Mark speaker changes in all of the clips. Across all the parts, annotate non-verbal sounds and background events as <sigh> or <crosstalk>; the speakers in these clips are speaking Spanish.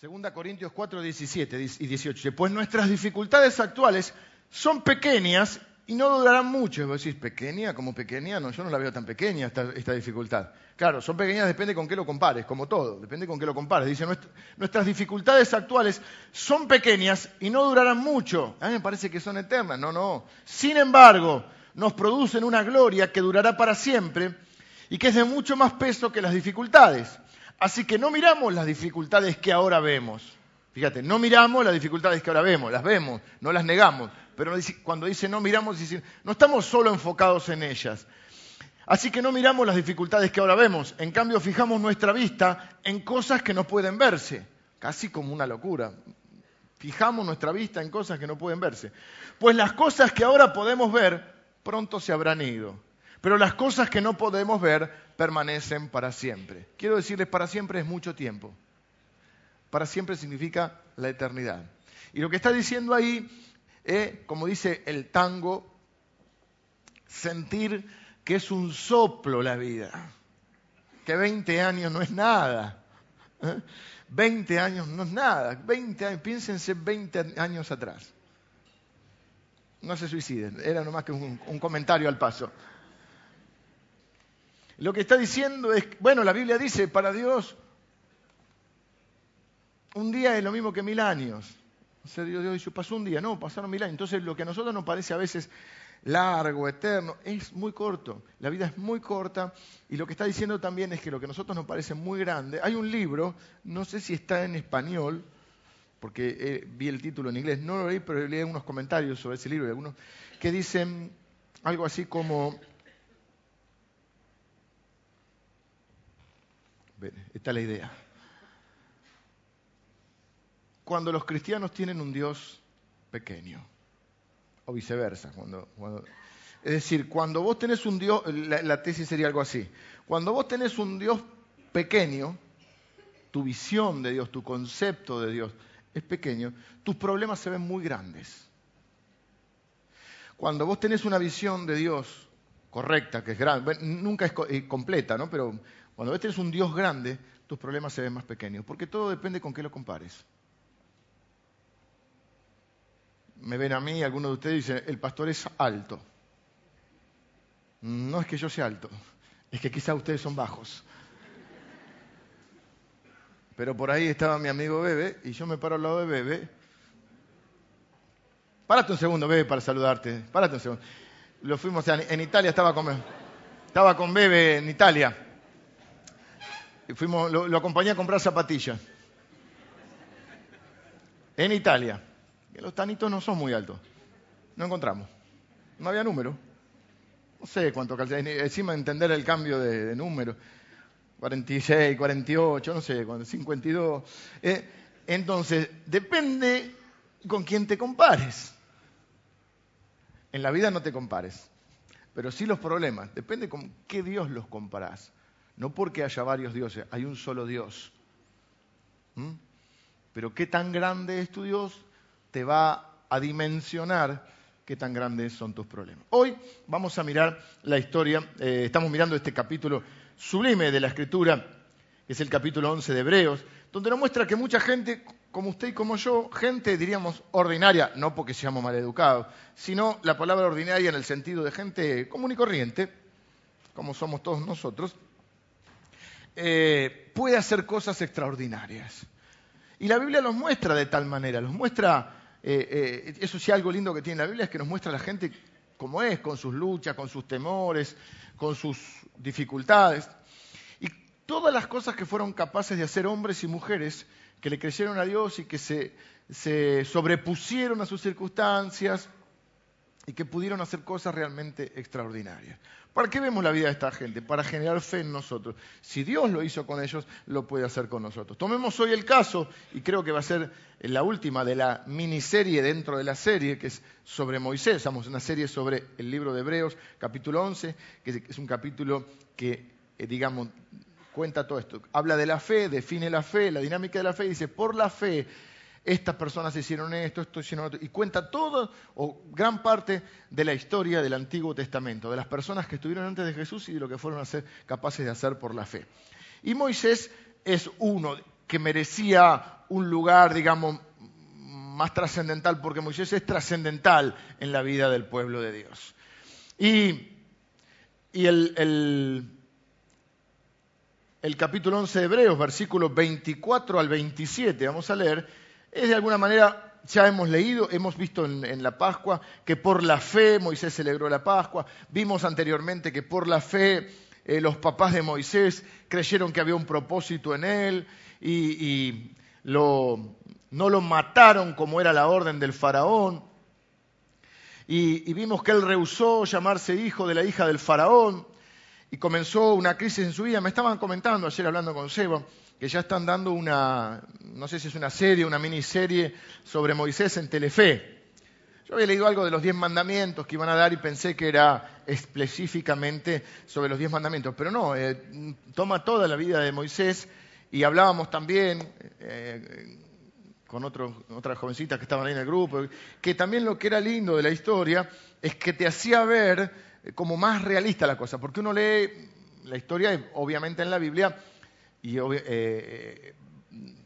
Speaker 1: 2 Corintios 4, 17 y 18. Dice, Pues nuestras dificultades actuales son pequeñas y no durarán mucho. Vos decís, pequeña, como pequeña, no, yo no la veo tan pequeña esta, esta dificultad. Claro, son pequeñas, depende con qué lo compares, como todo, depende con qué lo compares. Dice, "Nuest- nuestras dificultades actuales son pequeñas y no durarán mucho. A mí me parece que son eternas, no, no. Sin embargo, nos producen una gloria que durará para siempre y que es de mucho más peso que las dificultades. Así que no miramos las dificultades que ahora vemos. Fíjate, no miramos las dificultades que ahora vemos, las vemos, no las negamos. Pero cuando dice no miramos, dice, no estamos solo enfocados en ellas. Así que no miramos las dificultades que ahora vemos, en cambio fijamos nuestra vista en cosas que no pueden verse, casi como una locura. Fijamos nuestra vista en cosas que no pueden verse. Pues las cosas que ahora podemos ver pronto se habrán ido, pero las cosas que no podemos ver permanecen para siempre. Quiero decirles, para siempre es mucho tiempo. Para siempre significa la eternidad. Y lo que está diciendo ahí es, como dice el tango, sentir que es un soplo la vida, que 20 años no es nada. ¿eh? 20 años no es nada. 20 años, piénsense 20 años atrás. No se suiciden, era nomás que un comentario al paso. Lo que está diciendo es, bueno, la Biblia dice, para Dios un día es lo mismo que mil años. O sea, Dios, Dios dice, pasó un día, no, pasaron mil años. Entonces, lo que a nosotros nos parece a veces largo, eterno, es muy corto. La vida es muy corta y lo que está diciendo también es que lo que a nosotros nos parece muy grande. Hay un libro, no sé si está en español, porque eh, vi el título en inglés, no lo leí, pero leí unos comentarios sobre ese libro, y algunos que dicen algo así como... esta es la idea. Cuando los cristianos tienen un Dios pequeño, o viceversa. Es decir, cuando vos tenés un Dios, la, tesis sería algo así, cuando vos tenés un Dios pequeño, tu visión de Dios, tu concepto de Dios es pequeño, tus problemas se ven muy grandes. Cuando vos tenés una visión de Dios correcta, que es grande, nunca es eh, completa, ¿no? Pero cuando vos tenés un Dios grande, tus problemas se ven más pequeños, porque todo depende con qué lo compares. Me ven a mí, algunos de ustedes dicen, el pastor es alto. No es que yo sea alto, es que quizá ustedes son bajos. Pero por ahí estaba mi amigo Bebe y yo me paro al lado de Bebe. Párate un segundo, Bebe, para saludarte. Párate un segundo. Lo fuimos a- en Italia, estaba con, estaba con Bebe en Italia. Fuimos, lo, acompañé a comprar zapatillas. En Italia. Los tanitos no son muy altos. No encontramos. No había número. No sé cuánto calza. Encima entender el cambio de, de número. 46, 48, no sé, cuánto, 52. Eh, entonces, depende con quién te compares. En la vida no te compares, pero sí los problemas. Depende con qué Dios los comparás. No porque haya varios dioses, hay un solo Dios. ¿Mm? Pero qué tan grande es tu Dios te va a dimensionar qué tan grandes son tus problemas. Hoy vamos a mirar la historia, eh, estamos mirando este capítulo sublime de la Escritura, que es el capítulo 11 de Hebreos, donde nos muestra que mucha gente, como usted y como yo, gente diríamos ordinaria, no porque seamos maleducados, sino la palabra ordinaria en el sentido de gente común y corriente, como somos todos nosotros, eh, puede hacer cosas extraordinarias. Y la Biblia los muestra de tal manera, los muestra, eh, eh, eso sí algo lindo que tiene la Biblia es que nos muestra a la gente como es, con sus luchas, con sus temores, con sus dificultades. Y todas las cosas que fueron capaces de hacer hombres y mujeres que le creyeron a Dios y que se, se sobrepusieron a sus circunstancias y que pudieron hacer cosas realmente extraordinarias. ¿Para qué vemos la vida de esta gente? Para generar fe en nosotros. Si Dios lo hizo con ellos, lo puede hacer con nosotros. Tomemos hoy el caso, y creo que va a ser la última de la miniserie dentro de la serie, que es sobre Moisés. Estamos en una serie sobre el libro de Hebreos, capítulo 11, que es un capítulo que, eh, digamos, cuenta todo esto. Habla de la fe, define la fe, la dinámica de la fe, y dice, por la fe estas personas hicieron esto, esto hicieron otro, y cuenta todo o gran parte de la historia del Antiguo Testamento, de las personas que estuvieron antes de Jesús y de lo que fueron a ser capaces de hacer por la fe. Y Moisés es uno que merecía un lugar, digamos, más trascendental, porque Moisés es trascendental en la vida del pueblo de Dios. Y, el, el, capítulo 11 de Hebreos, versículos 24 al 27, vamos a leer, es de alguna manera, ya hemos leído, hemos visto en, la Pascua que por la fe Moisés celebró la Pascua, vimos anteriormente que por la fe eh, los papás de Moisés creyeron que había un propósito en él y, no lo mataron como era la orden del faraón. Y, vimos que él rehusó llamarse hijo de la hija del faraón y comenzó una crisis en su vida. Me estaban comentando ayer hablando con Seba que ya están dando una, no sé si es una serie, una miniserie sobre Moisés en Telefe. Yo había leído algo de los diez mandamientos que iban a dar y pensé que era específicamente sobre los diez mandamientos, pero no, eh, toma toda la vida de Moisés y hablábamos también eh, con otras jovencitas que estaban ahí en el grupo, que también lo que era lindo de la historia es que te hacía ver como más realista la cosa, porque uno lee la historia, obviamente en la Biblia, y eh,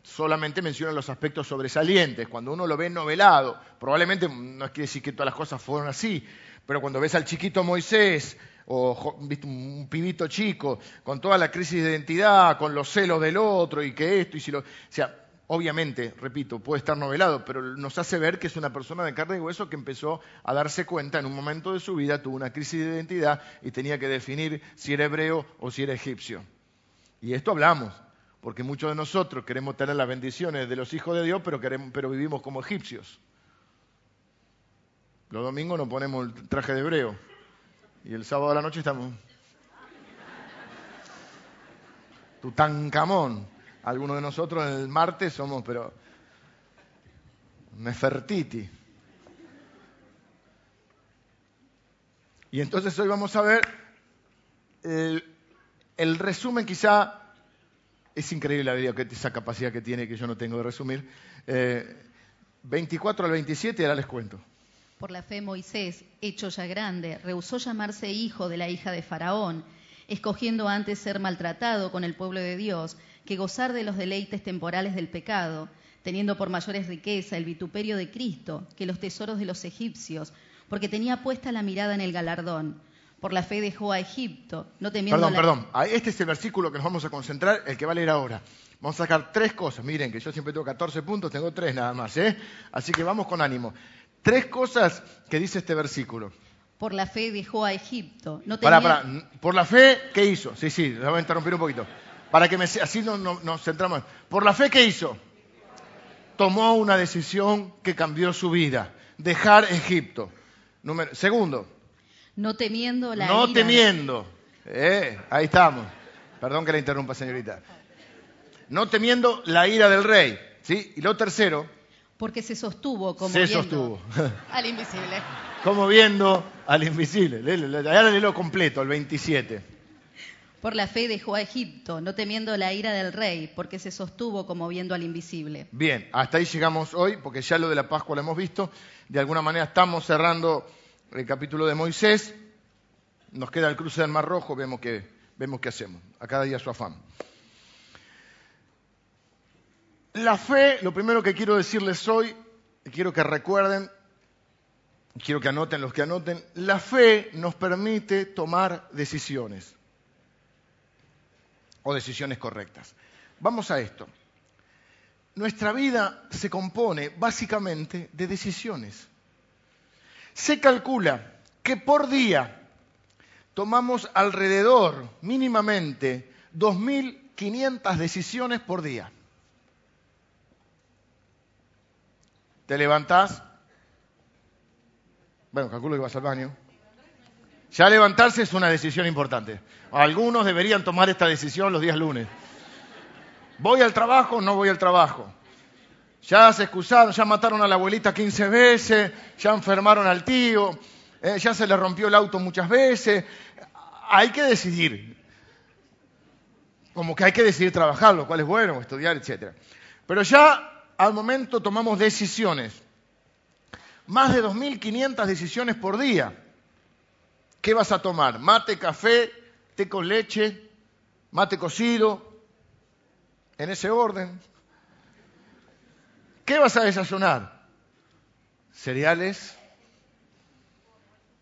Speaker 1: solamente menciona los aspectos sobresalientes. Cuando uno lo ve novelado, probablemente no quiere decir que todas las cosas fueron así, pero cuando ves al chiquito Moisés o un pibito chico con toda la crisis de identidad, con los celos del otro y que esto y si lo, o sea, obviamente, repito, puede estar novelado, pero nos hace ver que es una persona de carne y hueso que empezó a darse cuenta en un momento de su vida, tuvo una crisis de identidad y tenía que definir si era hebreo o si era egipcio. Y esto hablamos, porque muchos de nosotros queremos tener las bendiciones de los hijos de Dios, pero, pero vivimos como egipcios. Los domingos nos ponemos el traje de hebreo y el sábado a la noche estamos... Tutankamón. Algunos de nosotros el martes somos, pero... Nefertiti. Y entonces hoy vamos a ver el resumen quizá es increíble la vida, esa capacidad que tiene que yo no tengo de resumir. 24 eh, al 27, ahora les cuento.
Speaker 2: Por la fe Moisés, hecho ya grande, rehusó llamarse hijo de la hija de Faraón, escogiendo antes ser maltratado con el pueblo de Dios que gozar de los deleites temporales del pecado, teniendo por mayores riqueza el vituperio de Cristo que los tesoros de los egipcios, porque tenía puesta la mirada en el galardón por la fe dejó a Egipto, no temiendo
Speaker 1: Perdón, perdón. Ah, este es el versículo que nos vamos a concentrar, el que va a leer ahora. Vamos a sacar tres cosas. Miren que yo siempre tengo 14 puntos, tengo tres nada más, ¿eh? Así que vamos con ánimo. Tres cosas que dice este versículo.
Speaker 2: Por la fe dejó a Egipto.
Speaker 1: No tenía... Para, Por la fe, ¿qué hizo? Sí, sí, le voy a interrumpir un poquito. Para que me... así nos centramos. Por la fe, ¿qué hizo? Tomó una decisión que cambió su vida. Dejar Egipto. Número... Segundo.
Speaker 2: No temiendo la
Speaker 1: no temiendo. Eh, ahí estamos. Perdón que la interrumpa, señorita. No temiendo la ira del rey. ¿sí? Y lo tercero.
Speaker 2: Porque se sostuvo como
Speaker 1: se sostuvo. <laughs>
Speaker 2: al invisible.
Speaker 1: Como viendo al invisible. Ahora lo completo, el 27.
Speaker 2: Por la fe dejó a Egipto, no temiendo la ira del rey, porque se sostuvo como viendo al invisible.
Speaker 1: Bien, hasta ahí llegamos hoy, porque ya lo de la Pascua lo hemos visto. De alguna manera estamos cerrando el capítulo de Moisés, nos queda el cruce del Mar Rojo, vemos qué vemos hacemos. A cada día su afán. La fe, lo primero que quiero decirles hoy, quiero que recuerden, quiero que anoten los que anoten, la fe nos permite tomar decisiones o decisiones correctas. Vamos a esto. Nuestra vida se compone básicamente de decisiones. Se calcula que por día tomamos alrededor, mínimamente, 2.500 decisiones por día. Te levantás, bueno, calculo que vas al baño. Ya levantarse es una decisión importante. Algunos deberían tomar esta decisión los días lunes. ¿Voy al trabajo o no voy al trabajo? Ya se excusaron, ya mataron a la abuelita 15 veces, ya enfermaron al tío, eh, ya se le rompió el auto muchas veces. Hay que decidir. Como que hay que decidir trabajar, lo cual es bueno, estudiar, etc. Pero ya al momento tomamos decisiones. Más de 2.500 decisiones por día. ¿Qué vas a tomar? ¿Mate, café, té con leche, mate cocido? En ese orden. ¿Qué vas a desayunar? Cereales,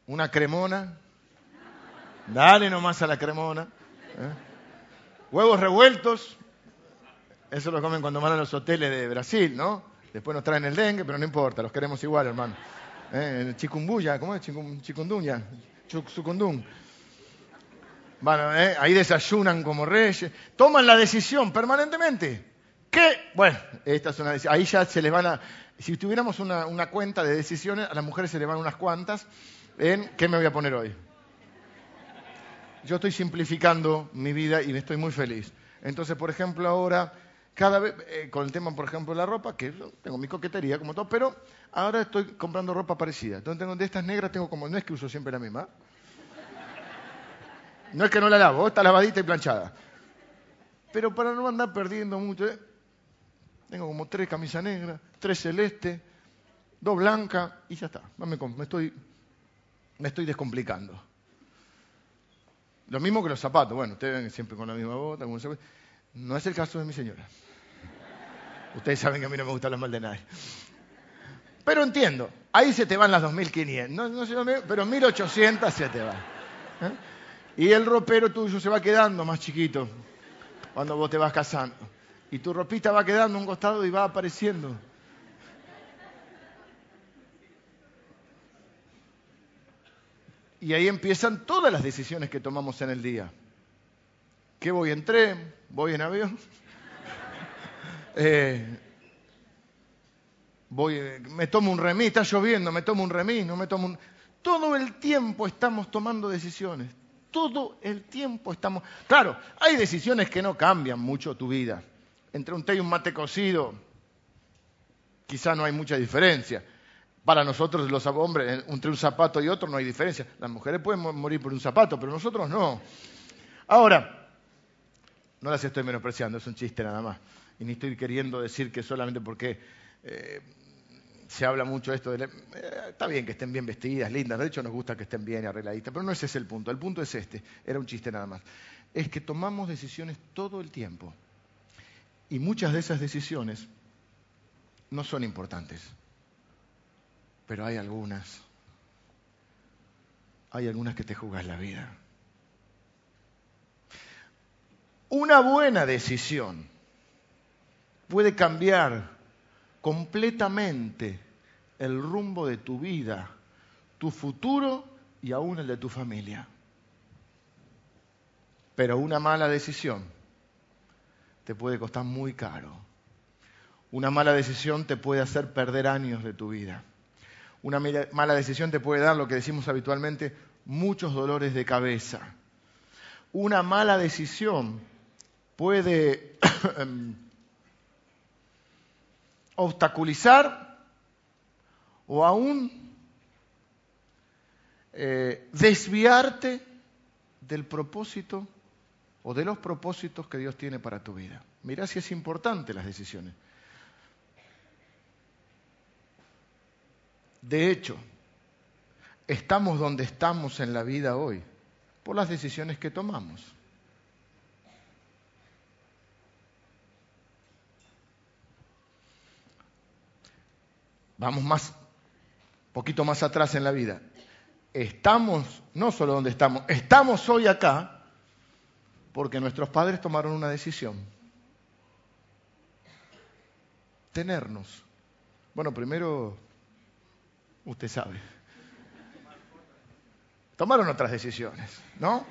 Speaker 1: una cremona. Dale nomás a la cremona. ¿eh? Huevos revueltos. Eso lo comen cuando van a los hoteles de Brasil, ¿no? Después nos traen el dengue, pero no importa, los queremos igual, hermano. ¿Eh? Chikungunya, ¿cómo es? Chikundunya. Chucundún. Bueno, ¿eh? ahí desayunan como reyes. Toman la decisión permanentemente. ¿Qué? Bueno, esta es una. Ahí ya se les van a. Si tuviéramos una, cuenta de decisiones, a las mujeres se les van unas cuantas en qué me voy a poner hoy. Yo estoy simplificando mi vida y estoy muy feliz. Entonces, por ejemplo, ahora, cada vez, eh, con el tema, por ejemplo, de la ropa, que tengo mi coquetería como todo, pero ahora estoy comprando ropa parecida. Entonces, tengo de estas negras, tengo como, no es que uso siempre la misma. No es que no la lavo, está lavadita y planchada. Pero para no andar perdiendo mucho, ¿eh? Tengo como tres camisas negras, tres celestes, dos blancas y ya está. Me, me, estoy, me estoy descomplicando. Lo mismo que los zapatos. Bueno, ustedes ven siempre con la misma bota. No es el caso de mi señora. Ustedes saben que a mí no me gustan los mal de nadie. Pero entiendo, ahí se te van las 2.500. No, no pero 1.800 se te van. ¿eh? Y el ropero tuyo se va quedando más chiquito cuando vos te vas casando. Y tu ropita va quedando un costado y va apareciendo. Y ahí empiezan todas las decisiones que tomamos en el día. ¿Qué voy en tren? ¿Voy en avión? <laughs> Eh, voy, me tomo un remis, está lloviendo, me tomo un remis, no me tomo un... Todo el tiempo estamos tomando decisiones. Todo el tiempo estamos... Claro, hay decisiones que no cambian mucho tu vida. Entre un té y un mate cocido, quizá no hay mucha diferencia. Para nosotros los hombres, entre un zapato y otro no hay diferencia. Las mujeres pueden morir por un zapato, pero nosotros no. Ahora, no las estoy menospreciando, es un chiste nada más. Y ni estoy queriendo decir que solamente porque eh, se habla mucho esto de... Eh, está bien que estén bien vestidas, lindas, de hecho nos gusta que estén bien arregladitas, pero no ese es el punto. El punto es este, era un chiste nada más. Es que tomamos decisiones todo el tiempo. Y muchas de esas decisiones no son importantes. Pero hay algunas. Hay algunas que te jugas la vida. Una buena decisión puede cambiar completamente el rumbo de tu vida, tu futuro y aún el de tu familia. Pero una mala decisión te puede costar muy caro. Una mala decisión te puede hacer perder años de tu vida. Una mala decisión te puede dar lo que decimos habitualmente, muchos dolores de cabeza. Una mala decisión puede <coughs> obstaculizar o aún eh, desviarte del propósito o de los propósitos que Dios tiene para tu vida. Mira si es importante las decisiones. De hecho, estamos donde estamos en la vida hoy por las decisiones que tomamos. Vamos más, poquito más atrás en la vida. Estamos, no solo donde estamos, estamos hoy acá porque nuestros padres tomaron una decisión. Tenernos. Bueno, primero, usted sabe. Tomaron otras decisiones, ¿no?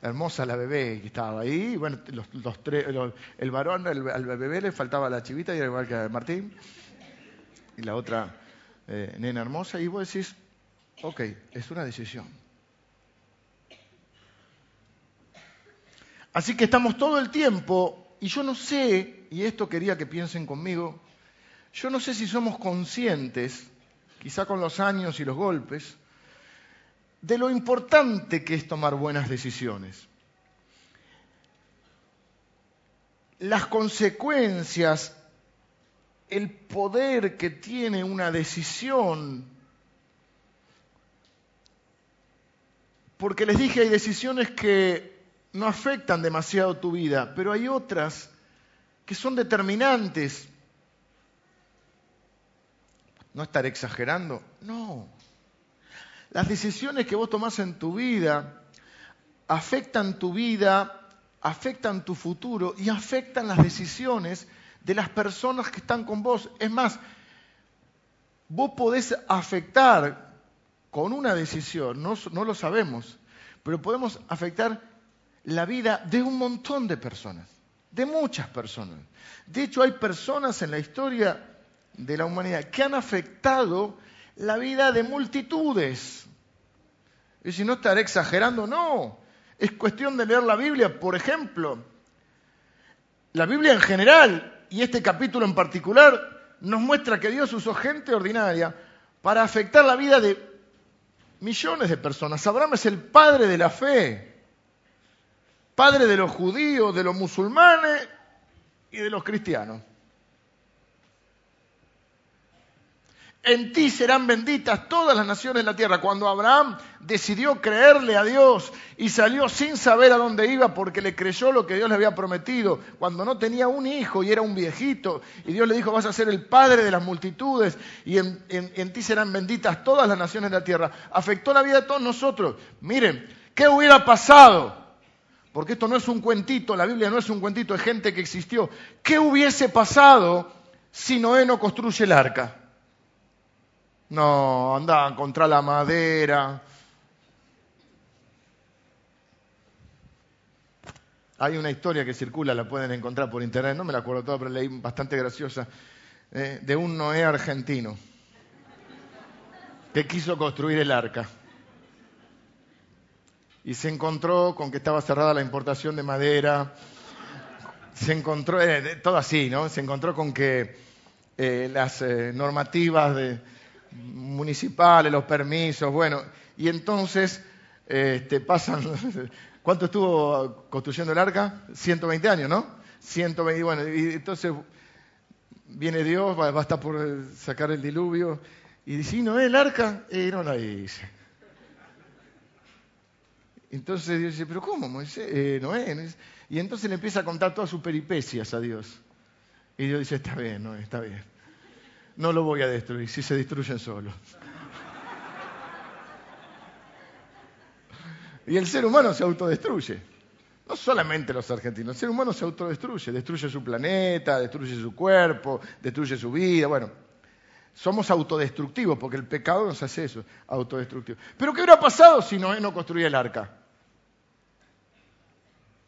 Speaker 1: Hermosa la bebé que estaba ahí. Bueno, los, tres, el varón, al bebé le faltaba la chivita y igual que a Martín y la otra eh, nena hermosa, y vos decís, ok, es una decisión. Así que estamos todo el tiempo, y yo no sé, y esto quería que piensen conmigo, yo no sé si somos conscientes, quizá con los años y los golpes, de lo importante que es tomar buenas decisiones. Las consecuencias el poder que tiene una decisión. Porque les dije, hay decisiones que no afectan demasiado tu vida, pero hay otras que son determinantes. ¿No estaré exagerando? No. Las decisiones que vos tomás en tu vida afectan tu vida, afectan tu futuro y afectan las decisiones de las personas que están con vos. Es más, vos podés afectar con una decisión, no, no lo sabemos, pero podemos afectar la vida de un montón de personas, de muchas personas. De hecho, hay personas en la historia de la humanidad que han afectado la vida de multitudes. Y si no estaré exagerando, no. Es cuestión de leer la Biblia, por ejemplo. La Biblia en general y este capítulo en particular nos muestra que Dios usó gente ordinaria para afectar la vida de millones de personas. Abraham es el padre de la fe, padre de los judíos, de los musulmanes y de los cristianos. en ti serán benditas todas las naciones de la tierra. Cuando Abraham decidió creerle a Dios y salió sin saber a dónde iba porque le creyó lo que Dios le había prometido, cuando no tenía un hijo y era un viejito, y Dios le dijo, vas a ser el padre de las multitudes y en, en ti serán benditas todas las naciones de la tierra, afectó la vida de todos nosotros. Miren, ¿qué hubiera pasado? Porque esto no es un cuentito, la Biblia no es un cuentito de gente que existió. ¿Qué hubiese pasado si Noé no construye el arca? No, andaban contra la madera. Hay una historia que circula, la pueden encontrar por internet, no me la acuerdo toda, pero leí bastante graciosa, eh, de un Noé argentino que quiso construir el arca. Y se encontró con que estaba cerrada la importación de madera, se encontró, eh, todo así, ¿no? Se encontró con que eh, las normativas de, municipales, los permisos, bueno, y entonces este, pasan, <laughs> ¿cuánto estuvo construyendo el arca? 120 años, ¿no? 120, bueno, y entonces viene Dios, va, a estar por sacar el diluvio, y dice, ¿y no es el arca? Y no la hice. Entonces Dios dice, ¿pero cómo, Moisés? Eh, no es. Y entonces le empieza a contar todas sus peripecias a Dios. Y Dios dice, está bien, no está bien no lo voy a destruir, si se destruyen solos. Y el ser humano se autodestruye. No solamente los argentinos, el ser humano se autodestruye, destruye su planeta, destruye su cuerpo, destruye su vida. Bueno, somos autodestructivos porque el pecado nos hace eso, autodestructivo. Pero ¿qué hubiera pasado si Noé no construía el arca?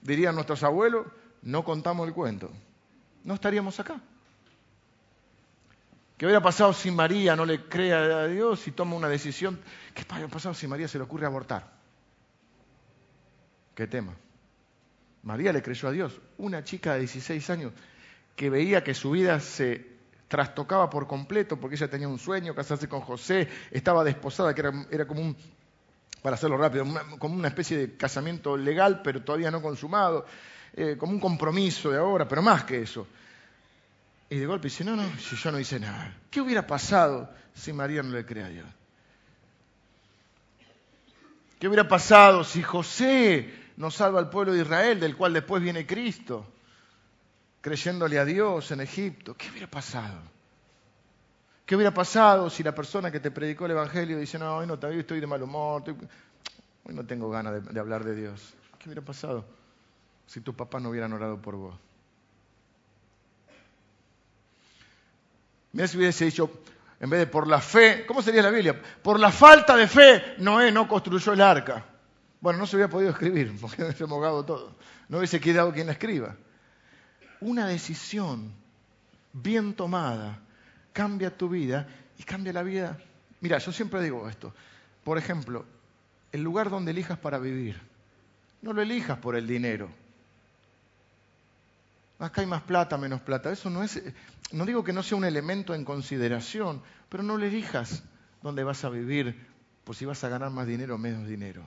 Speaker 1: Dirían nuestros abuelos, no contamos el cuento. No estaríamos acá. ¿Qué hubiera pasado si María no le cree a Dios y toma una decisión? ¿Qué hubiera pasado si María se le ocurre abortar? ¿Qué tema? María le creyó a Dios. Una chica de 16 años que veía que su vida se trastocaba por completo porque ella tenía un sueño, casarse con José, estaba desposada, que era, como un, para hacerlo rápido, como una especie de casamiento legal, pero todavía no consumado, eh, como un compromiso de ahora, pero más que eso. Y de golpe dice, no, no, si yo no hice nada. ¿Qué hubiera pasado si María no le cree a Dios? ¿Qué hubiera pasado si José no salva al pueblo de Israel, del cual después viene Cristo, creyéndole a Dios en Egipto? ¿Qué hubiera pasado? ¿Qué hubiera pasado si la persona que te predicó el Evangelio dice, no, hoy no estoy de mal humor, hoy no tengo ganas de hablar de Dios? ¿Qué hubiera pasado si tu papá no hubieran orado por vos? Mira si hubiese dicho, en vez de por la fe, ¿cómo sería la Biblia? Por la falta de fe, Noé no construyó el arca. Bueno, no se hubiera podido escribir, <laughs> porque hubiese mogado todo. No hubiese quedado quien la escriba. Una decisión bien tomada cambia tu vida y cambia la vida. Mira, yo siempre digo esto. Por ejemplo, el lugar donde elijas para vivir, no lo elijas por el dinero. Acá hay más plata, menos plata. Eso no es, no digo que no sea un elemento en consideración, pero no le elijas dónde vas a vivir por si vas a ganar más dinero o menos dinero.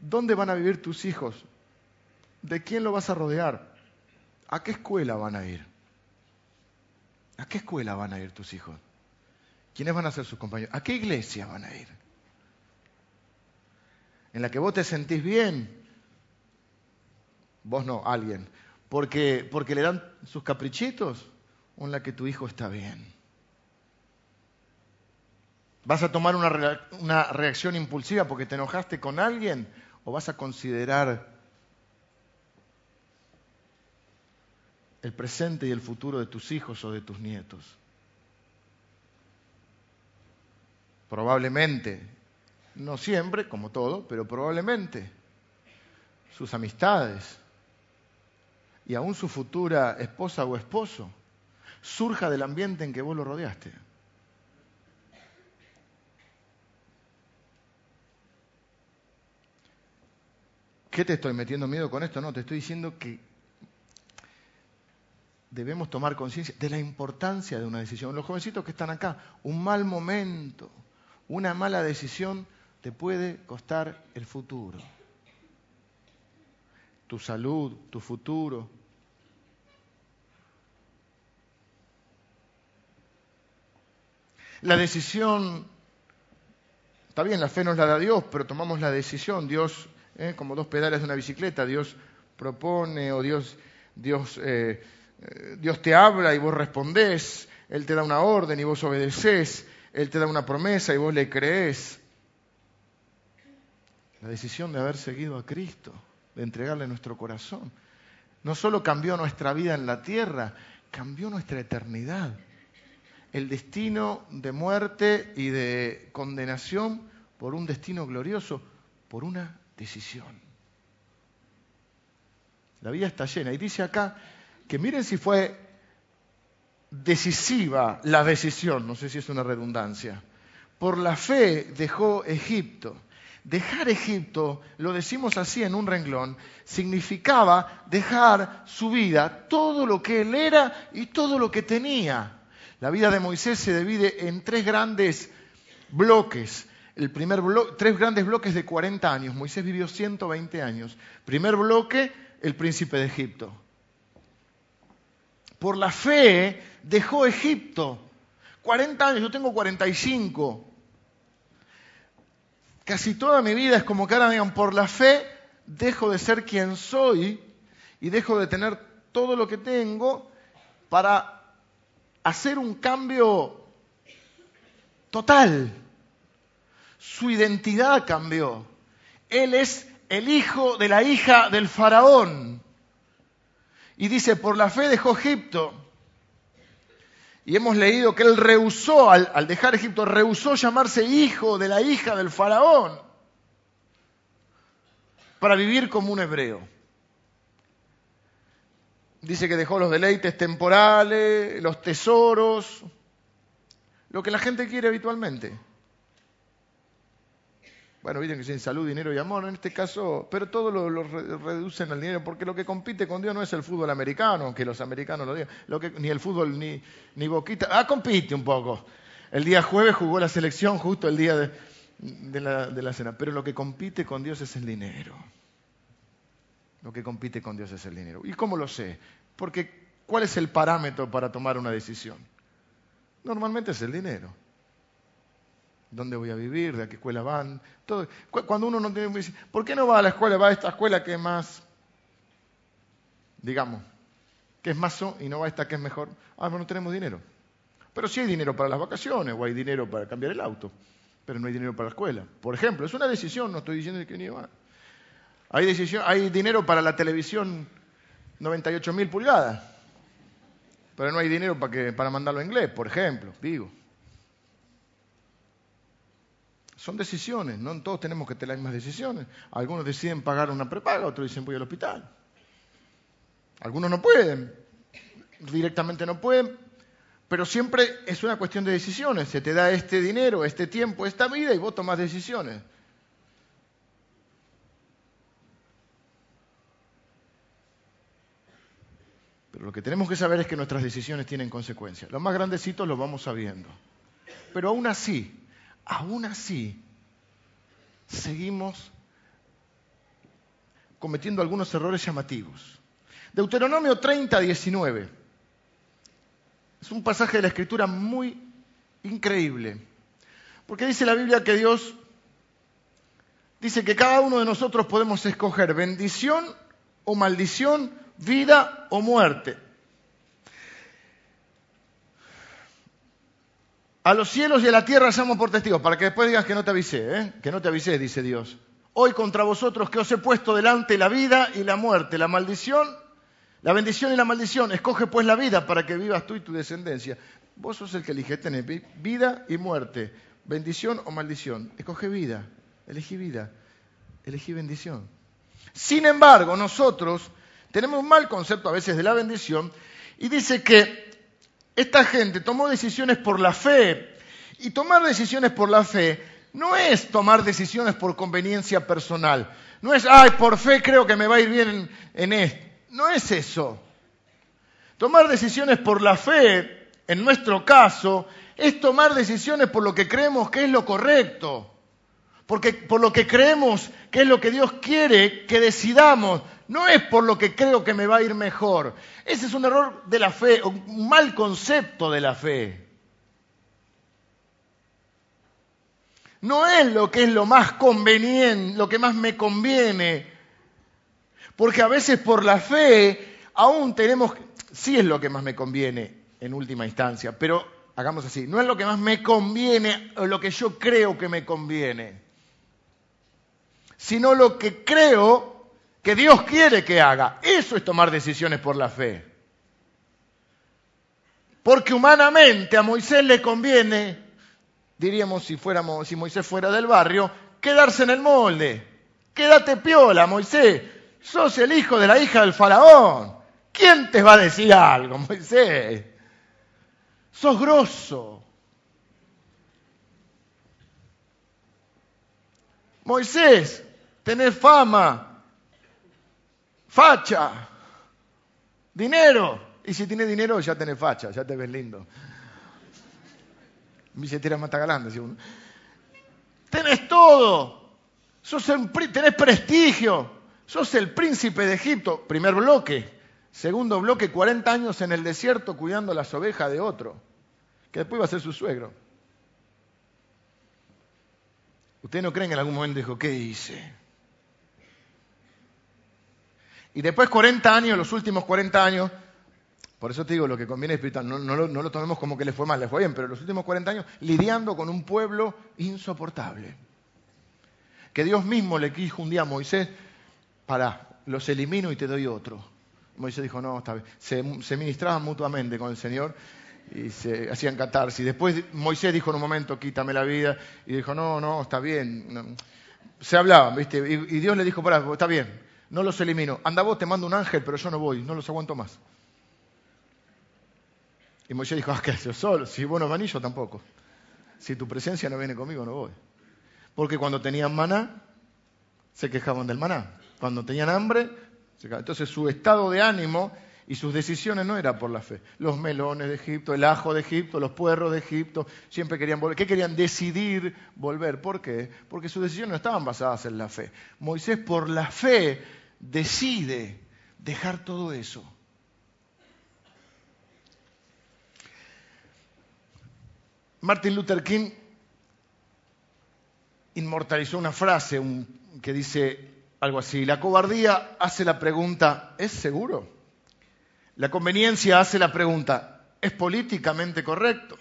Speaker 1: ¿Dónde van a vivir tus hijos? ¿De quién lo vas a rodear? ¿A qué escuela van a ir? ¿A qué escuela van a ir tus hijos? ¿Quiénes van a ser sus compañeros? ¿A qué iglesia van a ir? En la que vos te sentís bien, vos no, alguien, porque, porque le dan sus caprichitos o en la que tu hijo está bien. ¿Vas a tomar una, una reacción impulsiva porque te enojaste con alguien o vas a considerar el presente y el futuro de tus hijos o de tus nietos? Probablemente, no siempre, como todo, pero probablemente sus amistades y aún su futura esposa o esposo surja del ambiente en que vos lo rodeaste. ¿Qué te estoy metiendo miedo con esto? No, te estoy diciendo que debemos tomar conciencia de la importancia de una decisión. Los jovencitos que están acá, un mal momento, una mala decisión te puede costar el futuro. Tu salud, tu futuro. La decisión, está bien, la fe nos la da Dios, pero tomamos la decisión. Dios ¿eh? como dos pedales de una bicicleta, Dios propone o Dios, Dios, eh, Dios te habla y vos respondés, Él te da una orden y vos obedeces, Él te da una promesa y vos le crees. La decisión de haber seguido a Cristo, de entregarle nuestro corazón, no solo cambió nuestra vida en la tierra, cambió nuestra eternidad. El destino de muerte y de condenación por un destino glorioso, por una decisión. La vida está llena. Y dice acá que miren si fue decisiva la decisión, no sé si es una redundancia. Por la fe dejó Egipto. Dejar Egipto, lo decimos así en un renglón, significaba dejar su vida, todo lo que él era y todo lo que tenía. La vida de Moisés se divide en tres grandes bloques el primer tres grandes bloques de 40 años. Moisés vivió 120 años. Primer bloque, el príncipe de Egipto. Por la fe dejó Egipto. 40 años, yo tengo 45. Casi toda mi vida es como que ahora digan, por la fe dejo de ser quien soy y dejo de tener todo lo que tengo para hacer un cambio total su identidad cambió. Él es el hijo de la hija del faraón. Y dice, por la fe dejó Egipto. Y hemos leído que él rehusó, al, al, dejar Egipto, rehusó llamarse hijo de la hija del faraón para vivir como un hebreo. Dice que dejó los deleites temporales, los tesoros, lo que la gente quiere habitualmente. Bueno, dicen que sin salud, dinero y amor, en este caso, pero todo lo, reducen al dinero, porque lo que compite con Dios no es el fútbol americano, aunque los americanos lo digan, ni el fútbol ni, ni Boquita. Ah, compite un poco. El día jueves jugó la selección justo el día de, la, de la cena, pero lo que compite con Dios es el dinero. Lo que compite con Dios es el dinero. ¿Y cómo lo sé? Porque ¿cuál es el parámetro para tomar una decisión? Normalmente es el dinero dónde voy a vivir, de a qué escuela van. Todo. Cuando uno no tiene, ¿por qué no va a la escuela? Va a esta escuela que es más, digamos, que es más y no va a esta que es mejor. Ah, pero no tenemos dinero. Pero sí hay dinero para las vacaciones o hay dinero para cambiar el auto, pero no hay dinero para la escuela. Por ejemplo, es una decisión, no estoy diciendo que ni va. Hay, decisión, hay dinero para la televisión 98 mil pulgadas, pero no hay dinero para, que, para mandarlo a inglés, por ejemplo, digo. Son decisiones, no todos tenemos que tener las mismas decisiones. Algunos deciden pagar una prepaga, otros dicen voy al hospital. Algunos no pueden, directamente no pueden, pero siempre es una cuestión de decisiones. Se te da este dinero, este tiempo, esta vida y vos tomás decisiones. Pero lo que tenemos que saber es que nuestras decisiones tienen consecuencias. Los más grandecitos los vamos sabiendo. Pero aún así, aún así seguimos cometiendo algunos errores llamativos. Deuteronomio 30, 19. Es un pasaje de la escritura muy increíble. Porque dice la Biblia que Dios dice que cada uno de nosotros podemos escoger bendición o maldición vida o muerte. A los cielos y a la tierra somos por testigos, para que después digas que no te avisé, ¿eh? que no te avisé, dice Dios. Hoy contra vosotros que os he puesto delante la vida y la muerte, la maldición, la bendición y la maldición. Escoge pues la vida para que vivas tú y tu descendencia. Vos sos el que elige tener vida y muerte, bendición o maldición. Escoge vida, elegí vida, elegí bendición. Sin embargo, nosotros tenemos un mal concepto a veces de la bendición y dice que esta gente tomó decisiones por la fe. Y tomar decisiones por la fe no es tomar decisiones por conveniencia personal. No es, ay, por fe creo que me va a ir bien en, esto. No es eso. Tomar decisiones por la fe, en nuestro caso, es tomar decisiones por lo que creemos que es lo correcto. Porque por lo que creemos que es lo que Dios quiere que decidamos, no es por lo que creo que me va a ir mejor. Ese es un error de la fe, un mal concepto de la fe. No es lo que es lo más conveniente, lo que más me conviene. Porque a veces por la fe aún tenemos, sí es lo que más me conviene en última instancia, pero hagamos así, no es lo que más me conviene lo que yo creo que me conviene, sino lo que creo que Dios quiere que haga. Eso es tomar decisiones por la fe. Porque humanamente a Moisés le conviene, diríamos si, fuéramos, si Moisés fuera del barrio, quedarse en el molde. Quédate piola, Moisés. Sos el hijo de la hija del faraón. ¿Quién te va a decir algo, Moisés? Sos grosso. Moisés, tenés fama, facha, dinero. Y si tienes dinero ya tenés facha, ya te ves lindo. Billetera mata galante, uno. Tenés todo. Sos tenés prestigio. Sos el príncipe de Egipto. Primer bloque. Segundo bloque, 40 años en el desierto cuidando las ovejas de otro, que después va a ser su suegro. ¿Ustedes no creen que en algún momento dijo, ¿qué hice? Y después 40 años, los últimos 40 años, por eso te digo, lo que conviene espiritual, no, lo, tomemos como que le fue mal, le fue bien, pero los últimos 40 años lidiando con un pueblo insoportable. Que Dios mismo le quiso un día a Moisés, para, los elimino y te doy otro. Moisés dijo, no, está bien. Se, ministraban mutuamente con el Señor y se hacían catarsis. Después Moisés dijo en un momento, quítame la vida, y dijo, no, no, está bien. Se hablaban, ¿viste? Y, y Dios le dijo, para, está bien, no los elimino. Anda vos, te mando un ángel, pero yo no voy, no los aguanto más. Y Moisés dijo, ah, ¿qué? Yo solo, si vos no venís, yo tampoco. Si tu presencia no viene conmigo, no voy. Porque cuando tenían maná, se quejaban del maná. Cuando tenían hambre, se. Entonces su estado de ánimo y sus decisiones no eran por la fe. Los melones de Egipto, el ajo de Egipto, los puerros de Egipto, siempre querían volver. ¿Qué querían? Decidir volver. ¿Por qué? Porque sus decisiones no estaban basadas en la fe. Moisés por la fe decide dejar todo eso. Martin Luther King inmortalizó una frase que dice algo así, la cobardía hace la pregunta, ¿es seguro? La conveniencia hace la pregunta, ¿es políticamente correcto?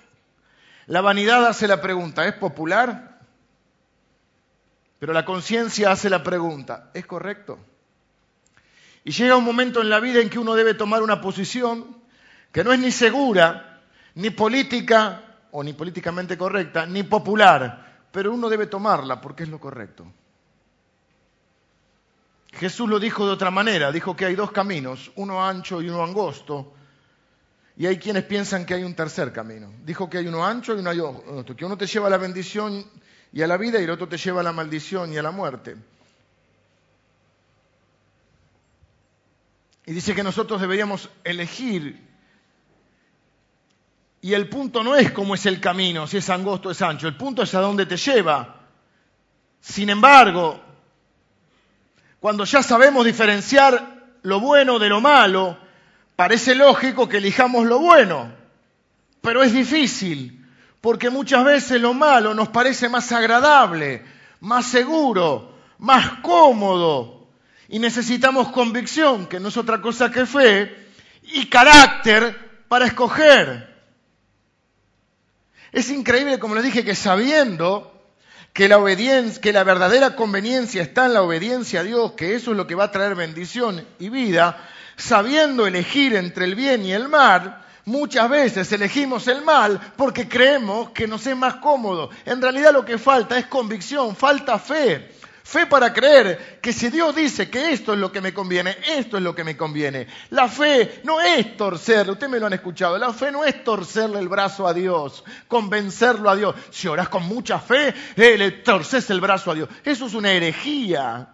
Speaker 1: La vanidad hace la pregunta, ¿es popular? Pero la conciencia hace la pregunta, ¿es correcto? Y llega un momento en la vida en que uno debe tomar una posición que no es ni segura, ni política o ni políticamente correcta, ni popular, pero uno debe tomarla porque es lo correcto. Jesús lo dijo de otra manera, dijo que hay dos caminos, uno ancho y uno angosto, y hay quienes piensan que hay un tercer camino. Dijo que hay uno ancho y uno angosto, que uno te lleva a la bendición y a la vida y el otro te lleva a la maldición y a la muerte. Y dice que nosotros deberíamos elegir. Y el punto no es cómo es el camino, si es angosto o es ancho, el punto es a dónde te lleva. Sin embargo, cuando ya sabemos diferenciar lo bueno de lo malo, parece lógico que elijamos lo bueno, pero es difícil, porque muchas veces lo malo nos parece más agradable, más seguro, más cómodo, Y necesitamos convicción, que no es otra cosa que fe, y carácter para escoger. Es increíble, como les dije, que sabiendo que la obediencia, que la verdadera conveniencia está en la obediencia a Dios, que eso es lo que va a traer bendición y vida, sabiendo elegir entre el bien y el mal, muchas veces elegimos el mal porque creemos que nos es más cómodo. En realidad lo que falta es convicción, falta fe. Fe para creer que si Dios dice que esto es lo que me conviene, esto es lo que me conviene. La fe no es torcerle, ustedes me lo han escuchado, la fe no es torcerle el brazo a Dios, convencerlo a Dios. Si oras con mucha fe, eh, le torces el brazo a Dios. Eso es una herejía.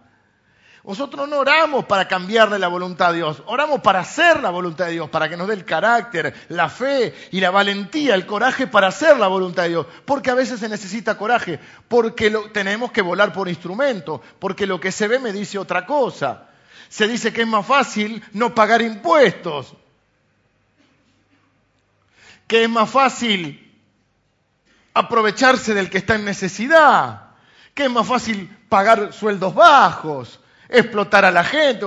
Speaker 1: Nosotros no oramos para cambiarle la voluntad a Dios, oramos para hacer la voluntad de Dios, para que nos dé el carácter, la fe y la valentía, el coraje para hacer la voluntad de Dios. Porque a veces se necesita coraje, porque tenemos que volar por instrumento, porque lo que se ve me dice otra cosa. Se dice que es más fácil no pagar impuestos, que es más fácil aprovecharse del que está en necesidad, que es más fácil pagar sueldos bajos, explotar a la gente,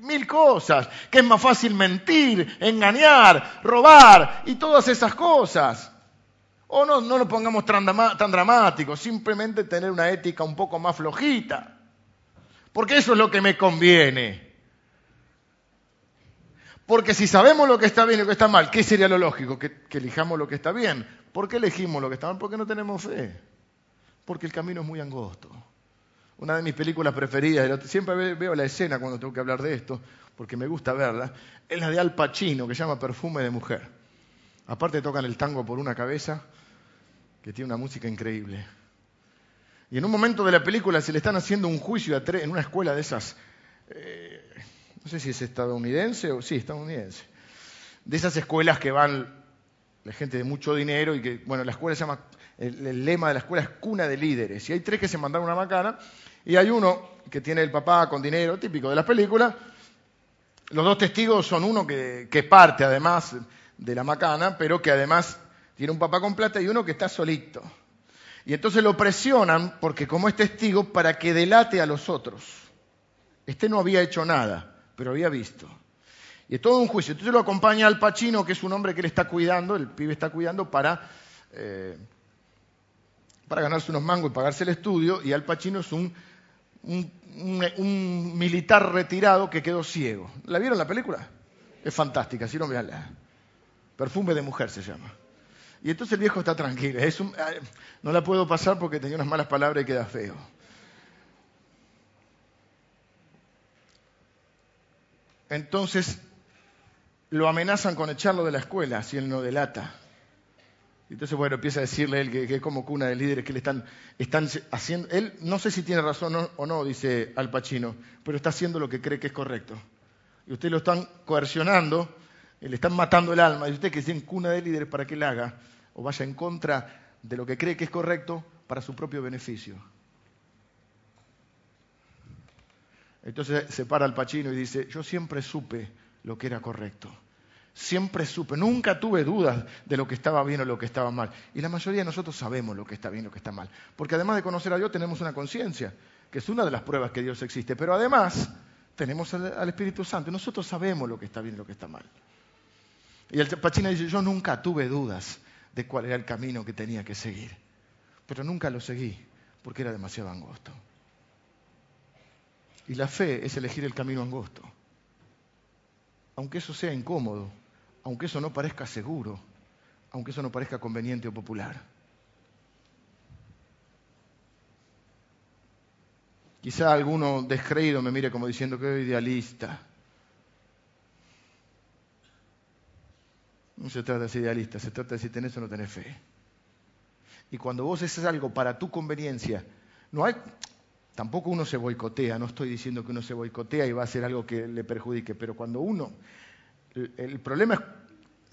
Speaker 1: mil cosas, que es más fácil mentir, engañar, robar y todas esas cosas. O no, no lo pongamos tan, tan dramático, simplemente tener una ética un poco más flojita. Porque eso es lo que me conviene. Porque si sabemos lo que está bien y lo que está mal, ¿qué sería lo lógico? Que, que elijamos lo que está bien. ¿Por qué elegimos lo que está mal? Porque no tenemos fe. Porque el camino es muy angosto una de mis películas preferidas, siempre veo la escena cuando tengo que hablar de esto, porque me gusta verla, es la de Al Pacino, que se llama Perfume de Mujer. Aparte tocan el tango por una cabeza, que tiene una música increíble. Y en un momento de la película se le están haciendo un juicio a en una escuela de esas, eh, no sé si es estadounidense o sí, estadounidense, de esas escuelas que van la gente de mucho dinero y que, bueno, la escuela se llama, el, lema de la escuela es cuna de líderes. Y hay tres que se mandaron una macana y hay uno que tiene el papá con dinero, típico de las películas. Los dos testigos son uno que, parte además de la macana, pero que además tiene un papá con plata y uno que está solito. Y entonces lo presionan, porque como es testigo, para que delate a los otros. Este no había hecho nada, pero había visto. Y es todo un juicio. Entonces lo acompaña al Pachino, que es un hombre que le está cuidando, el pibe está cuidando para, eh, para ganarse unos mangos y pagarse el estudio, y al Pachino es un un, militar retirado que quedó ciego. ¿La vieron la película? Es fantástica, si no, veanla. Perfume de mujer se llama. Y entonces el viejo está tranquilo. no la puedo pasar porque tenía unas malas palabras y queda feo. Entonces lo amenazan con echarlo de la escuela si él no delata. Entonces, bueno, empieza a decirle él que, es como cuna de líderes que le están, están haciendo. Él no sé si tiene razón o no, dice Al Pacino, pero está haciendo lo que cree que es correcto. Y usted lo están coercionando, le están matando el alma. Y usted que es en cuna de líderes para que él haga o vaya en contra de lo que cree que es correcto para su propio beneficio. Entonces se para Al Pacino y dice: Yo siempre supe lo que era correcto. Siempre supe, nunca tuve dudas de lo que estaba bien o lo que estaba mal. Y la mayoría de nosotros sabemos lo que está bien y lo que está mal. Porque además de conocer a Dios tenemos una conciencia, que es una de las pruebas que Dios existe. Pero además tenemos al, Espíritu Santo. Nosotros sabemos lo que está bien y lo que está mal. Y el Pachina dice, yo nunca tuve dudas de cuál era el camino que tenía que seguir. Pero nunca lo seguí porque era demasiado angosto. Y la fe es elegir el camino angosto. Aunque eso sea incómodo, aunque eso no parezca seguro, aunque eso no parezca conveniente o popular. Quizá alguno descreído me mire como diciendo que soy idealista. No se trata de ser idealista, se trata de si tenés o no tenés fe. Y cuando vos haces algo para tu conveniencia, no hay, tampoco uno se boicotea, no estoy diciendo que uno se boicotea y va a hacer algo que le perjudique, pero cuando uno el, problema es,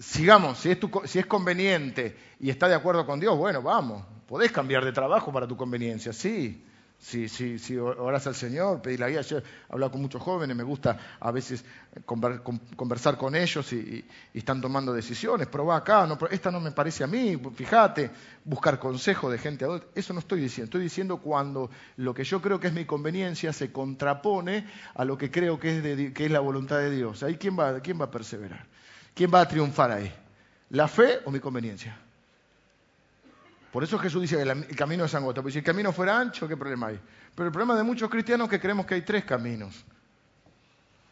Speaker 1: sigamos, si es, si es conveniente y está de acuerdo con Dios, bueno, vamos, podés cambiar de trabajo para tu conveniencia, sí, Si, si, oras al Señor, pedir la guía. Yo he hablado con muchos jóvenes, me gusta a veces conversar con ellos y, están tomando decisiones. Probá acá, no, esta no me parece a mí, fíjate, buscar consejo de gente adulta. Eso no estoy diciendo. Estoy diciendo cuando lo que yo creo que es mi conveniencia se contrapone a lo que creo que es, que es la voluntad de Dios. Ahí, ¿quién va, ¿quién va a perseverar? ¿Quién va a triunfar ahí? ¿La fe o mi conveniencia? Por eso Jesús dice que el camino es angosto. Porque si el camino fuera ancho, ¿qué problema hay? Pero el problema de muchos cristianos es que creemos que hay tres caminos.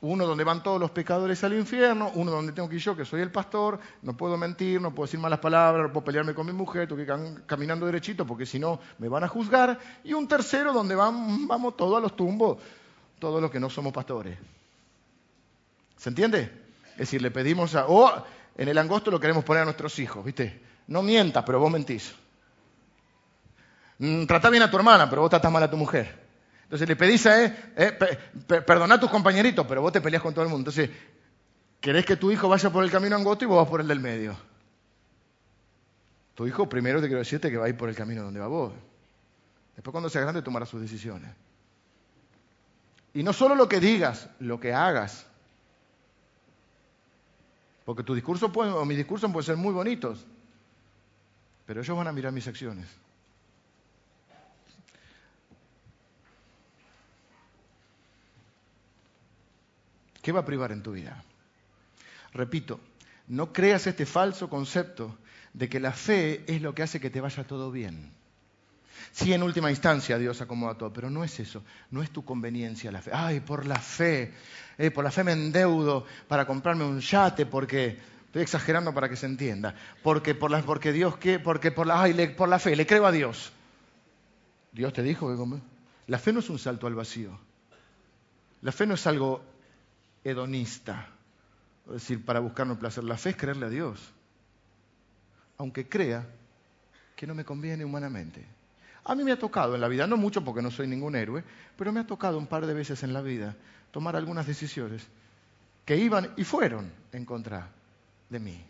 Speaker 1: Uno donde van todos los pecadores al infierno, uno donde tengo que ir yo, que soy el pastor, no puedo mentir, no puedo decir malas palabras, no puedo pelearme con mi mujer, tengo que ir caminando derechito porque si no me van a juzgar. Y un tercero donde vamos todos a los tumbos, todos los que no somos pastores. ¿Se entiende? Es decir, le pedimos a... O en el angosto lo queremos poner a nuestros hijos, ¿viste? No mientas, pero vos mentís. Mm, trata bien a tu hermana, pero vos tratás mal a tu mujer. Entonces le pedís a él, eh, perdona a tus compañeritos, pero vos te peleas con todo el mundo. Entonces, querés que tu hijo vaya por el camino angosto y vos vas por el del medio. Tu hijo primero te quiero decirte que va a ir por el camino donde va vos. Después cuando sea grande tomará sus decisiones. Y no solo lo que digas, lo que hagas. Porque tu discurso puede, o mis discursos pueden ser muy bonitos, pero ellos van a mirar mis acciones. ¿Qué va a privar en tu vida? Repito, no creas este falso concepto de que la fe es lo que hace que te vaya todo bien. Sí, en última instancia Dios acomoda todo, pero no es eso, no es tu conveniencia la fe. Ay, por la fe, eh, por la fe me endeudo para comprarme un yate porque estoy exagerando para que se entienda, porque por la, porque Dios que, porque por la, ay, por la fe le creo a Dios. Dios te dijo que la fe no es un salto al vacío. La fe no es algo hedonista, es decir, para buscarnos placer. La fe es creerle a Dios, aunque crea que no me conviene humanamente. A mí me ha tocado en la vida, no mucho porque no soy ningún héroe, pero me ha tocado un par de veces en la vida tomar algunas decisiones que iban y fueron en contra de mí.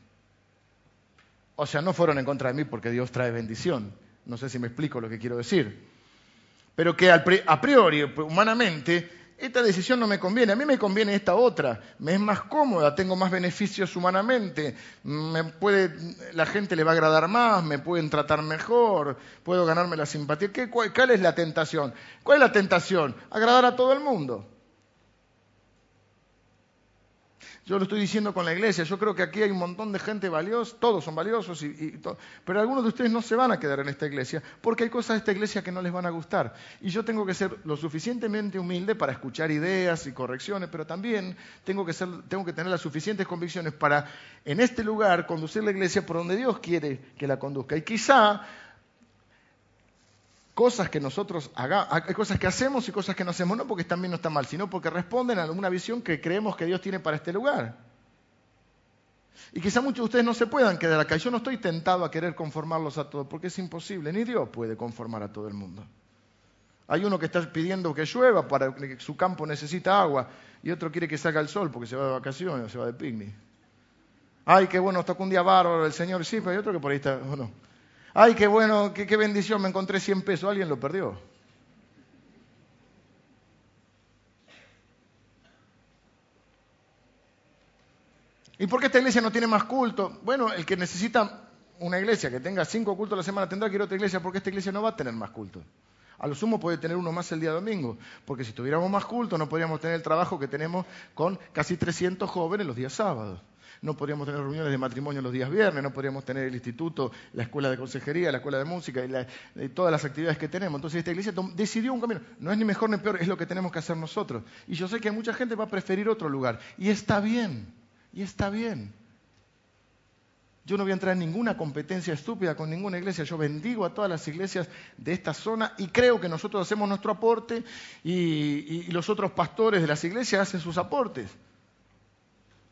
Speaker 1: O sea, no fueron en contra de mí porque Dios trae bendición. No sé si me explico lo que quiero decir. Pero que a priori, humanamente, esta decisión no me conviene, a mí me conviene esta otra, me es más cómoda, tengo más beneficios humanamente, me puede, la gente le va a agradar más, me pueden tratar mejor, puedo ganarme la simpatía. ¿Qué, cuál, ¿Cuál es la tentación? ¿Cuál es la tentación? Agradar a todo el mundo. Yo lo estoy diciendo con la iglesia. Yo creo que aquí hay un montón de gente valiosa, todos son valiosos, y, pero algunos de ustedes no se van a quedar en esta iglesia porque hay cosas de esta iglesia que no les van a gustar. Y yo tengo que ser lo suficientemente humilde para escuchar ideas y correcciones, pero también tengo que, ser, tengo que tener las suficientes convicciones para en este lugar conducir la iglesia por donde Dios quiere que la conduzca. Y quizá cosas que nosotros hagamos, cosas que hacemos y cosas que no hacemos, no porque están bien o están mal, sino porque responden a una visión que creemos que Dios tiene para este lugar. Y quizá muchos de ustedes no se puedan quedar acá. Yo no estoy tentado a querer conformarlos a todos, porque es imposible, ni Dios puede conformar a todo el mundo. Hay uno que está pidiendo que llueva para que su campo necesita agua, y otro quiere que salga el sol porque se va de vacaciones o se va de picnic. Ay, qué bueno, tocó un día bárbaro el Señor, sí, pero hay otro que por ahí está, no. Ay, qué bueno, qué, bendición, me encontré 100 pesos, alguien lo perdió. ¿Y por qué esta iglesia no tiene más culto? Bueno, el que necesita una iglesia que tenga cinco cultos a la semana tendrá que ir a otra iglesia porque esta iglesia no va a tener más culto. A lo sumo puede tener uno más el día domingo, porque si tuviéramos más culto no podríamos tener el trabajo que tenemos con casi 300 jóvenes los días sábados no podríamos tener reuniones de matrimonio los días viernes, no podríamos tener el instituto, la escuela de consejería, la escuela de música y, todas las actividades que tenemos. Entonces esta iglesia decidió un camino. No es ni mejor ni peor, es lo que tenemos que hacer nosotros. Y yo sé que mucha gente va a preferir otro lugar. Y está bien, y está bien. Yo no voy a entrar en ninguna competencia estúpida con ninguna iglesia. Yo bendigo a todas las iglesias de esta zona y creo que nosotros hacemos nuestro aporte y los otros pastores de las iglesias hacen sus aportes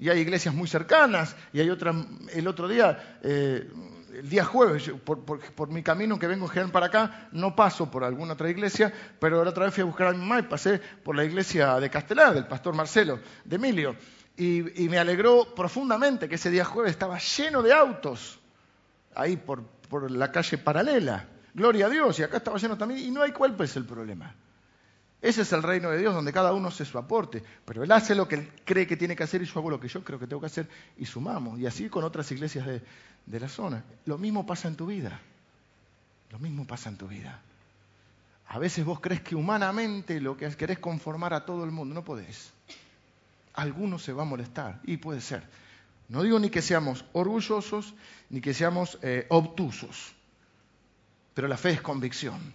Speaker 1: y hay iglesias muy cercanas, y hay otras, el otro día, eh, el día jueves, por, mi camino que vengo general para acá, no paso por alguna otra iglesia, pero la otra vez fui a buscar a mi mamá y pasé por la iglesia de Castelar, del pastor Marcelo, de Emilio, y, me alegró profundamente que ese día jueves estaba lleno de autos, ahí por, por la calle paralela, Gloria a Dios, y acá estaba lleno también, y no hay cuál es el problema. Ese es el reino de Dios donde cada uno hace su aporte, pero Él hace lo que Él cree que tiene que hacer y yo hago lo que yo creo que tengo que hacer y sumamos. Y así con otras iglesias de, de la zona. Lo mismo pasa en tu vida. Lo mismo pasa en tu vida. A veces vos crees que humanamente lo que querés conformar a todo el mundo, no podés. Alguno se va a molestar, y puede ser. No digo ni que seamos orgullosos, ni que seamos eh, obtusos, pero la fe es convicción.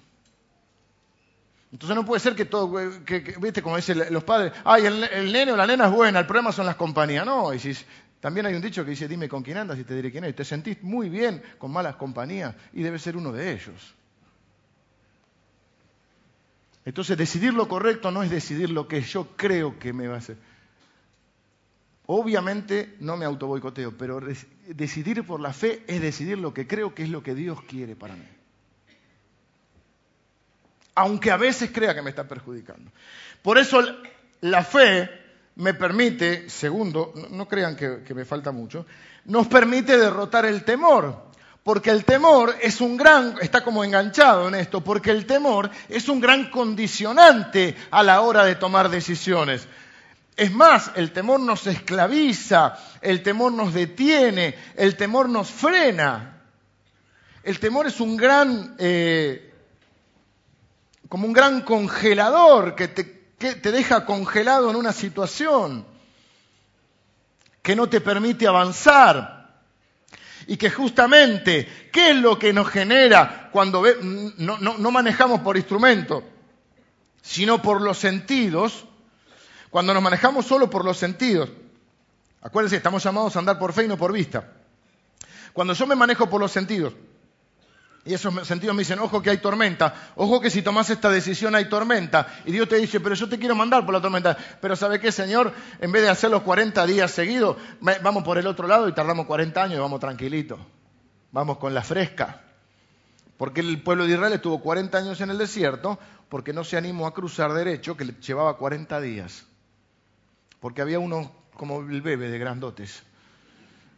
Speaker 1: Entonces no puede ser que todo, que, viste, como dicen los padres, ay, el, nene o la nena es buena, el problema son las compañías. No, y si, también hay un dicho que dice, dime con quién andas y te diré quién es. Te sentís muy bien con malas compañías y debe ser uno de ellos. Entonces decidir lo correcto no es decidir lo que yo creo que me va a hacer. Obviamente no me autoboicoteo, pero decidir por la fe es decidir lo que creo que es lo que Dios quiere para mí. Aunque a veces crea que me está perjudicando. Por eso la fe me permite, segundo, no crean que, me falta mucho, nos permite derrotar el temor. Porque el temor es un gran, está como enganchado en esto, porque el temor es un gran condicionante a la hora de tomar decisiones. Es más, el temor nos esclaviza, el temor nos detiene, el temor nos frena. El temor es un gran, eh, como un gran congelador que te, que te deja congelado en una situación, que no te permite avanzar. Y que justamente, ¿qué es lo que nos genera cuando no, no, manejamos por instrumento, sino por los sentidos? Cuando nos manejamos solo por los sentidos. Acuérdense, estamos llamados a andar por fe y no por vista. Cuando yo me manejo por los sentidos, y esos sentidos me dicen, ojo que hay tormenta, ojo que si tomas esta decisión hay tormenta. Y Dios te dice, pero yo te quiero mandar por la tormenta. Pero ¿sabe qué, Señor? En vez de hacer los 40 días seguidos, vamos por el otro lado y tardamos 40 años y vamos tranquilitos. Vamos con la fresca. Porque el pueblo de Israel estuvo 40 años en el desierto porque no se animó a cruzar derecho, que le llevaba 40 días. Porque había uno como el bebé de grandotes.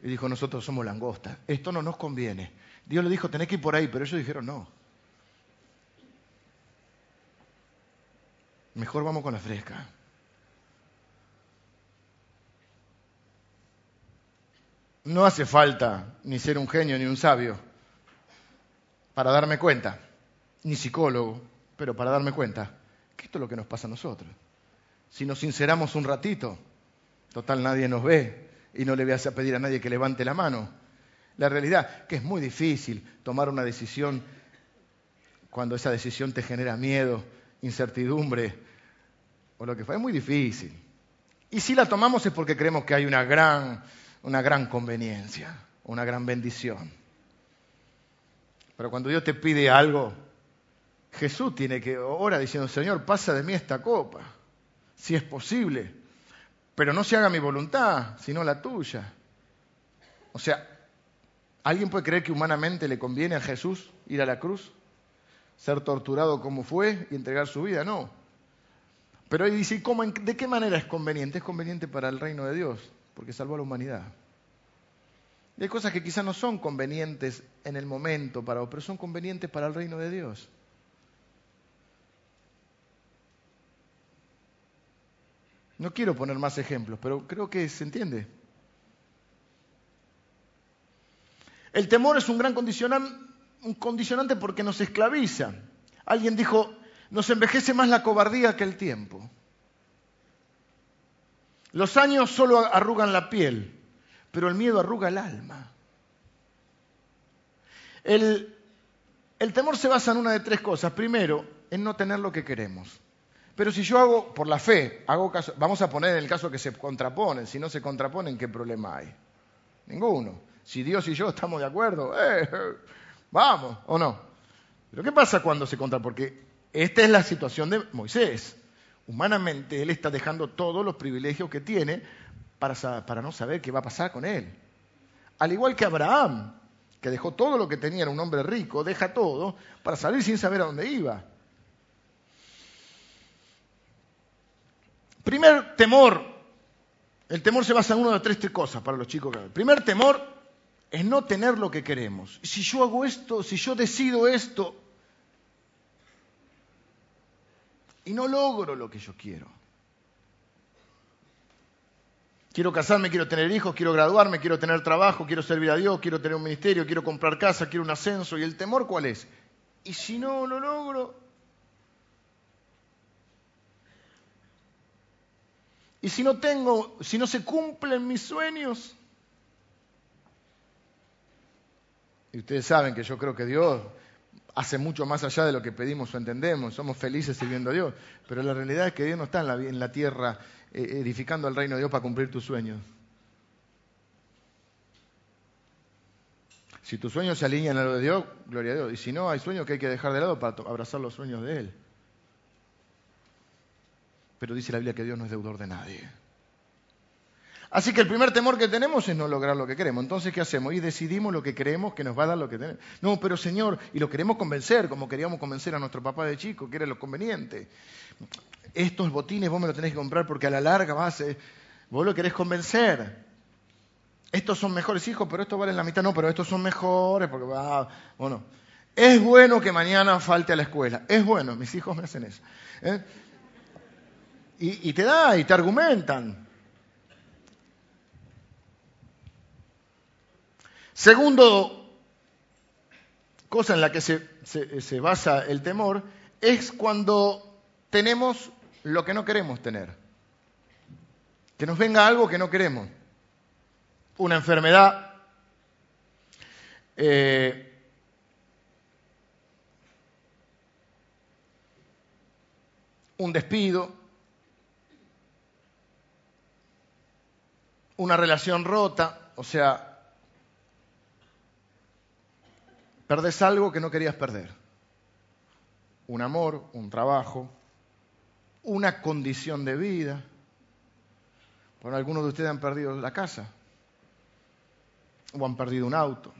Speaker 1: Y dijo, nosotros somos langostas. Esto no nos conviene. Dios le dijo, tenés que ir por ahí, pero ellos dijeron no. Mejor vamos con la fresca. No hace falta ni ser un genio ni un sabio para darme cuenta, ni psicólogo, pero para darme cuenta que esto es lo que nos pasa a nosotros. Si nos sinceramos un ratito, total nadie nos ve y no le voy a pedir a nadie que levante la mano la realidad, que es muy difícil tomar una decisión cuando esa decisión te genera miedo, incertidumbre o lo que fue. Es muy difícil. Y si la tomamos es porque creemos que hay una gran, una gran conveniencia, una gran bendición. Pero cuando Dios te pide algo, Jesús tiene que orar diciendo, Señor, pasa de mí esta copa, si es posible, pero no se haga mi voluntad, sino la tuya. O sea, ¿Alguien puede creer que humanamente le conviene a Jesús ir a la cruz? Ser torturado como fue y entregar su vida, no. Pero ahí dice, ¿cómo, ¿de qué manera es conveniente? Es conveniente para el reino de Dios, porque salvó a la humanidad. Y hay cosas que quizás no son convenientes en el momento, para, pero son convenientes para el reino de Dios. No quiero poner más ejemplos, pero creo que se entiende. El temor es un gran condicionante porque nos esclaviza. Alguien dijo, nos envejece más la cobardía que el tiempo. Los años solo arrugan la piel, pero el miedo arruga el alma. El, el, temor se basa en una de tres cosas. Primero, en no tener lo que queremos. Pero si yo hago, por la fe, hago caso, vamos a poner en el caso que se contraponen, si no se contraponen, ¿qué problema hay? Ninguno. Si Dios y yo estamos de acuerdo, <laughs> eh, vamos, ¿o no? Pero ¿qué pasa cuando se contra? Porque esta es la situación de Moisés. Humanamente él está dejando todos los privilegios que tiene para, para no saber qué va a pasar con él. Al igual que Abraham, que dejó todo lo que tenía, era un hombre rico, deja todo para salir sin saber a dónde iba. Primer temor. El temor se basa en una de tres, tres cosas para los chicos. El primer temor es no tener lo que queremos. Si yo hago esto, si yo decido esto, y no logro lo que yo quiero. Quiero casarme, quiero tener hijos, quiero graduarme, quiero tener trabajo, quiero servir a Dios, quiero tener un ministerio, quiero comprar casa, quiero un ascenso. ¿Y el temor cuál es? ¿Y si no lo logro? ¿Y si no tengo, si no se cumplen mis sueños? Y ustedes saben que yo creo que Dios hace mucho más allá de lo que pedimos o entendemos. Somos felices sirviendo a Dios. Pero la realidad es que Dios no está en la, en la tierra eh, edificando el reino de Dios para cumplir tus sueños. Si tus sueños se alinean a lo de Dios, gloria a Dios. Y si no, hay sueños que hay que dejar de lado para abrazar los sueños de Él. Pero dice la Biblia que Dios no es deudor de nadie. Así que el primer temor que tenemos es no lograr lo que queremos. Entonces, ¿qué hacemos? Y decidimos lo que creemos que nos va a dar lo que tenemos. No, pero Señor, y lo queremos convencer, como queríamos convencer a nuestro papá de chico, que era lo conveniente. Estos botines vos me los tenés que comprar porque a la larga vas, a... vos lo querés convencer. Estos son mejores hijos, pero estos valen la mitad. No, pero estos son mejores porque va, bueno. Es bueno que mañana falte a la escuela. Es bueno, mis hijos me hacen eso. ¿eh? Y, te da, y te argumentan. Segundo cosa en la que se, basa el temor es cuando tenemos lo que no queremos tener. Que nos venga algo que no queremos. Una enfermedad, eh, un despido, una relación rota, o sea, Perdés algo que no querías perder. Un amor, un trabajo, una condición de vida. Por algunos de ustedes han perdido la casa, o han perdido un auto,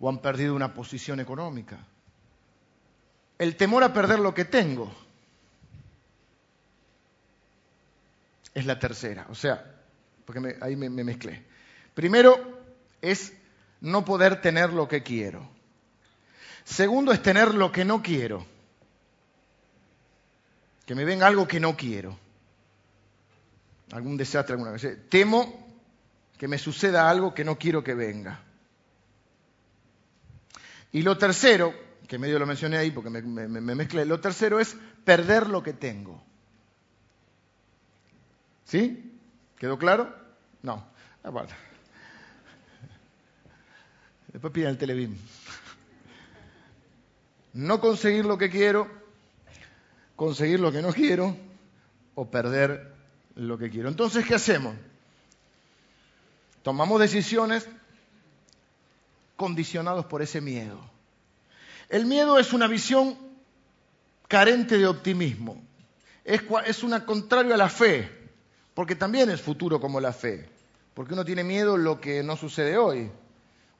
Speaker 1: o han perdido una posición económica. El temor a perder lo que tengo es la tercera, o sea, porque ahí me mezclé. Primero es no poder tener lo que quiero. Segundo es tener lo que no quiero. Que me venga algo que no quiero. Algún desastre alguna vez. Temo que me suceda algo que no quiero que venga. Y lo tercero, que medio lo mencioné ahí porque me, mezclé, lo tercero es perder lo que tengo. ¿Sí? ¿Quedó claro? No. Aguarda. Después piden el televín no conseguir lo que quiero, conseguir lo que no quiero o perder lo que quiero. Entonces, ¿qué hacemos? Tomamos decisiones condicionados por ese miedo. El miedo es una visión carente de optimismo. Es una contrario a la fe, porque también es futuro como la fe. Porque uno tiene miedo lo que no sucede hoy.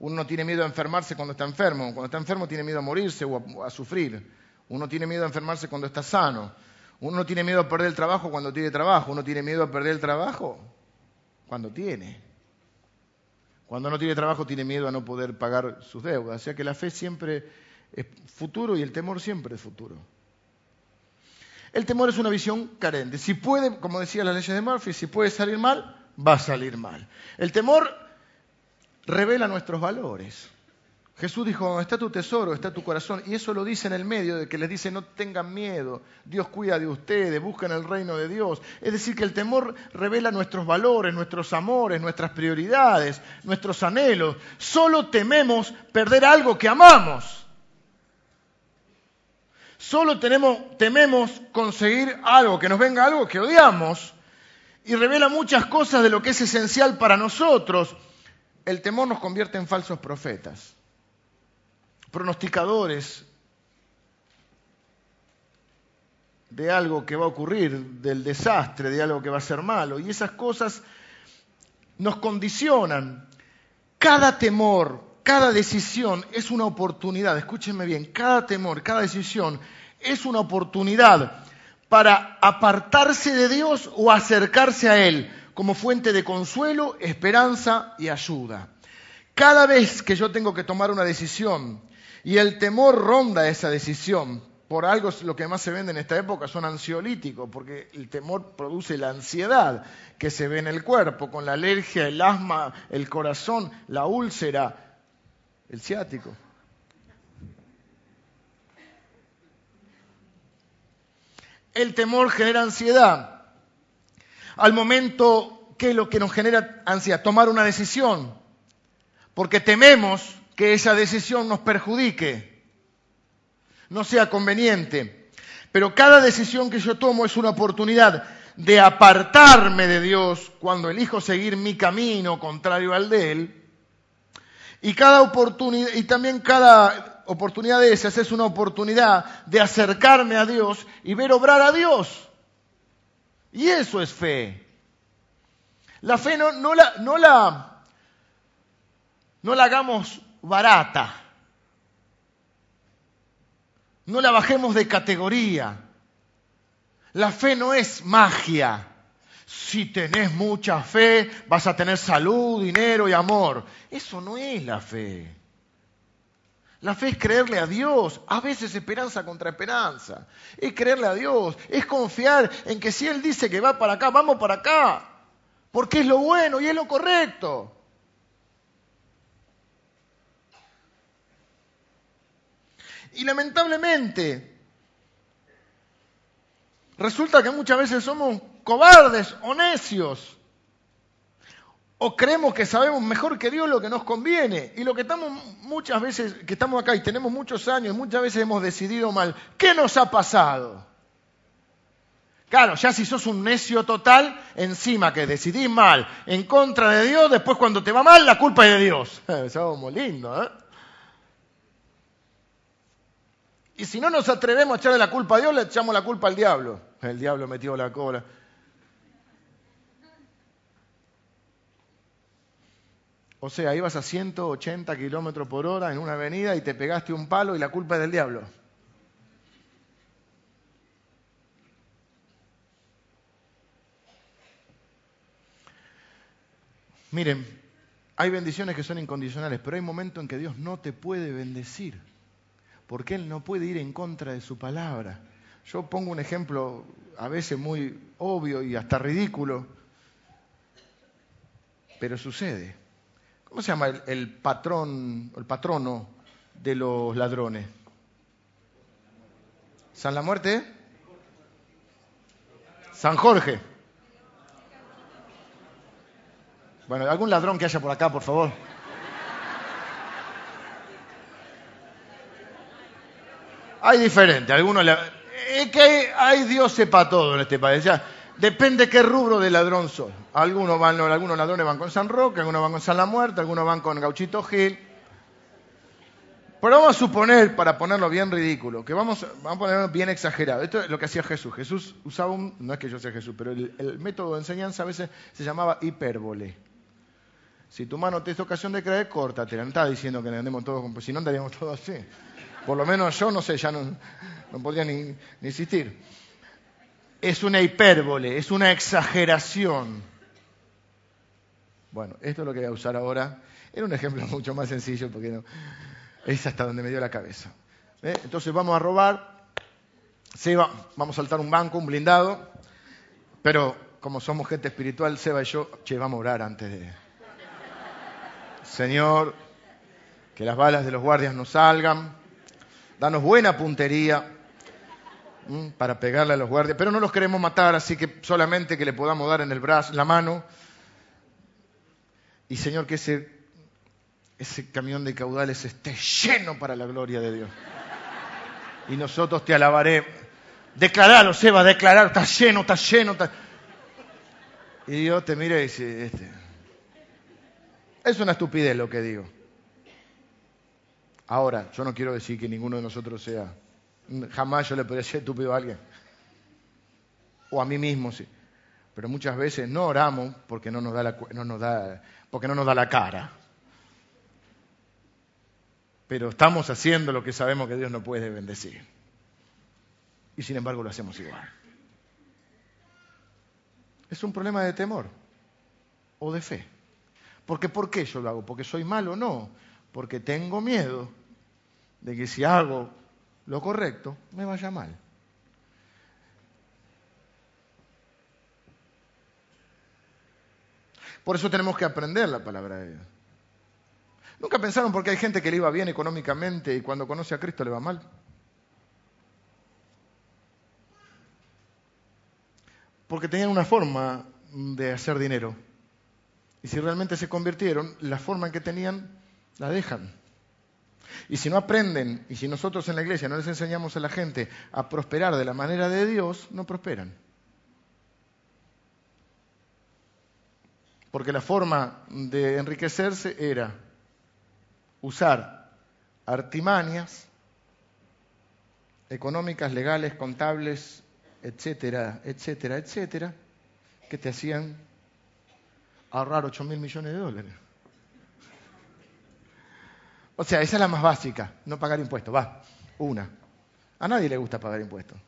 Speaker 1: Uno no tiene miedo a enfermarse cuando está enfermo. Cuando está enfermo tiene miedo a morirse o a, sufrir. Uno tiene miedo a enfermarse cuando está sano. Uno no tiene miedo a perder el trabajo cuando tiene trabajo. Uno tiene miedo a perder el trabajo cuando tiene. Cuando no tiene trabajo tiene miedo a no poder pagar sus deudas. O sea que la fe siempre es futuro y el temor siempre es futuro. El temor es una visión carente. Si puede, como decía la ley de Murphy, si puede salir mal, va a salir mal. El temor revela nuestros valores. Jesús dijo, está tu tesoro, está tu corazón. Y eso lo dice en el medio de que les dice, no tengan miedo, Dios cuida de ustedes, buscan el reino de Dios. Es decir, que el temor revela nuestros valores, nuestros amores, nuestras prioridades, nuestros anhelos. Solo tememos perder algo que amamos. Solo tememos conseguir algo, que nos venga algo que odiamos. Y revela muchas cosas de lo que es esencial para nosotros el temor nos convierte en falsos profetas, pronosticadores de algo que va a ocurrir, del desastre, de algo que va a ser malo. Y esas cosas nos condicionan. Cada temor, cada decisión es una oportunidad. Escúchenme bien, cada temor, cada decisión es una oportunidad para apartarse de Dios o acercarse a Él como fuente de consuelo, esperanza y ayuda. Cada vez que yo tengo que tomar una decisión y el temor ronda esa decisión, por algo lo que más se vende en esta época son ansiolíticos, porque el temor produce la ansiedad que se ve en el cuerpo, con la alergia, el asma, el corazón, la úlcera, el ciático. El temor genera ansiedad. Al momento, ¿qué es lo que nos genera ansiedad? Tomar una decisión, porque tememos que esa decisión nos perjudique, no sea conveniente. Pero cada decisión que yo tomo es una oportunidad de apartarme de Dios cuando elijo seguir mi camino contrario al de Él. Y, cada oportunidad, y también cada oportunidad de esas es una oportunidad de acercarme a Dios y ver obrar a Dios. Y eso es fe. La fe no, no, la, no, la, no la hagamos barata. No la bajemos de categoría. La fe no es magia. Si tenés mucha fe, vas a tener salud, dinero y amor. Eso no es la fe. La fe es creerle a Dios, a veces esperanza contra esperanza. Es creerle a Dios, es confiar en que si Él dice que va para acá, vamos para acá, porque es lo bueno y es lo correcto. Y lamentablemente, resulta que muchas veces somos cobardes o necios. O creemos que sabemos mejor que Dios lo que nos conviene. Y lo que estamos muchas veces, que estamos acá y tenemos muchos años, muchas veces hemos decidido mal. ¿Qué nos ha pasado? Claro, ya si sos un necio total, encima que decidís mal, en contra de Dios, después cuando te va mal, la culpa es de Dios. <laughs> Somos lindo, ¿eh? Y si no nos atrevemos a echarle la culpa a Dios, le echamos la culpa al diablo. El diablo metió la cola. O sea, ibas a 180 kilómetros por hora en una avenida y te pegaste un palo y la culpa es del diablo. Miren, hay bendiciones que son incondicionales, pero hay momentos en que Dios no te puede bendecir, porque Él no puede ir en contra de su palabra. Yo pongo un ejemplo a veces muy obvio y hasta ridículo, pero sucede. ¿Cómo se llama el, patrón, el patrono de los ladrones? ¿San la Muerte? San Jorge. Bueno, algún ladrón que haya por acá, por favor. Hay diferente, algunos es que hay, Dios sepa todo en este país. Depende qué rubro de ladrón sos. Algunos, van, algunos ladrones van con San Roque, algunos van con San La Muerte, algunos van con Gauchito Gil. Pero vamos a suponer, para ponerlo bien ridículo, que vamos, vamos a ponerlo bien exagerado. Esto es lo que hacía Jesús. Jesús usaba un, no es que yo sea Jesús, pero el, método de enseñanza a veces se llamaba hipérbole. Si tu mano te es ocasión de creer, córtate. No está diciendo que andemos todos, si no andaríamos todos así. Por lo menos yo no sé, ya no, no podría ni, ni insistir es una hipérbole, es una exageración. Bueno, esto es lo que voy a usar ahora. Era un ejemplo <laughs> mucho más sencillo porque no, es hasta donde me dio la cabeza. ¿Eh? Entonces vamos a robar, Seba, vamos a saltar un banco, un blindado, pero como somos gente espiritual, Seba y yo, che, vamos a orar antes de... Señor, que las balas de los guardias no salgan, danos buena puntería para pegarle a los guardias, pero no los queremos matar, así que solamente que le podamos dar en el brazo, la mano. Y Señor, que ese, ese camión de caudales esté lleno para la gloria de Dios. Y nosotros te alabaremos. Declaralo, Seba, declarar, está lleno, está lleno. Está... Y Dios te mira y dice, este, es una estupidez lo que digo. Ahora, yo no quiero decir que ninguno de nosotros sea Jamás yo le podría ser estúpido a alguien. O a mí mismo, sí. Pero muchas veces no oramos porque no nos da la, no nos da, porque no nos da la cara. Pero estamos haciendo lo que sabemos que Dios no puede bendecir. Y sin embargo lo hacemos igual. Es un problema de temor o de fe. Porque ¿por qué yo lo hago? ¿Porque soy malo? No. Porque tengo miedo de que si hago lo correcto, me vaya mal. Por eso tenemos que aprender la palabra de Dios. ¿Nunca pensaron por qué hay gente que le iba bien económicamente y cuando conoce a Cristo le va mal? Porque tenían una forma de hacer dinero. Y si realmente se convirtieron, la forma en que tenían la dejan. Y si no aprenden, y si nosotros en la iglesia no les enseñamos a la gente a prosperar de la manera de Dios, no prosperan. Porque la forma de enriquecerse era usar artimañas económicas, legales, contables, etcétera, etcétera, etcétera, que te hacían ahorrar 8 mil millones de dólares. O sea, esa es la más básica, no pagar impuestos. Va, una. A nadie le gusta pagar impuestos.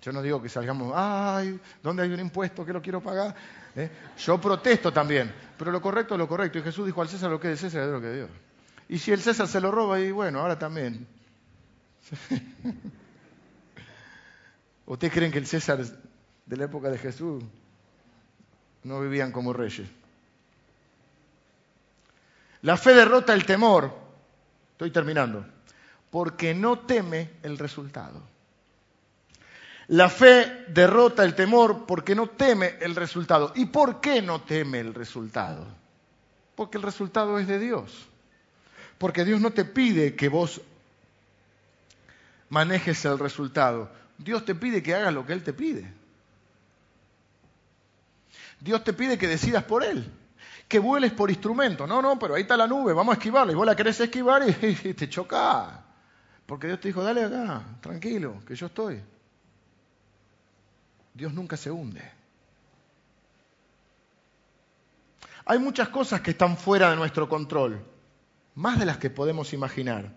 Speaker 1: Yo no digo que salgamos, ay, ¿dónde hay un impuesto que lo quiero pagar? ¿Eh? Yo protesto también, pero lo correcto es lo correcto. Y Jesús dijo al César lo que es César es lo que Dios. Y si el César se lo roba, y bueno, ahora también. <laughs> ¿Ustedes creen que el César de la época de Jesús no vivían como reyes? La fe derrota el temor Estoy terminando. Porque no teme el resultado. La fe derrota el temor porque no teme el resultado. ¿Y por qué no teme el resultado? Porque el resultado es de Dios. Porque Dios no te pide que vos manejes el resultado. Dios te pide que hagas lo que Él te pide. Dios te pide que decidas por Él que vueles por instrumento. No, no, pero ahí está la nube, vamos a esquivarla. Y vos la querés esquivar y, <laughs> te choca. Porque Dios te dijo, dale acá, tranquilo, que yo estoy. Dios nunca se hunde. Hay muchas cosas que están fuera de nuestro control, más de las que podemos imaginar.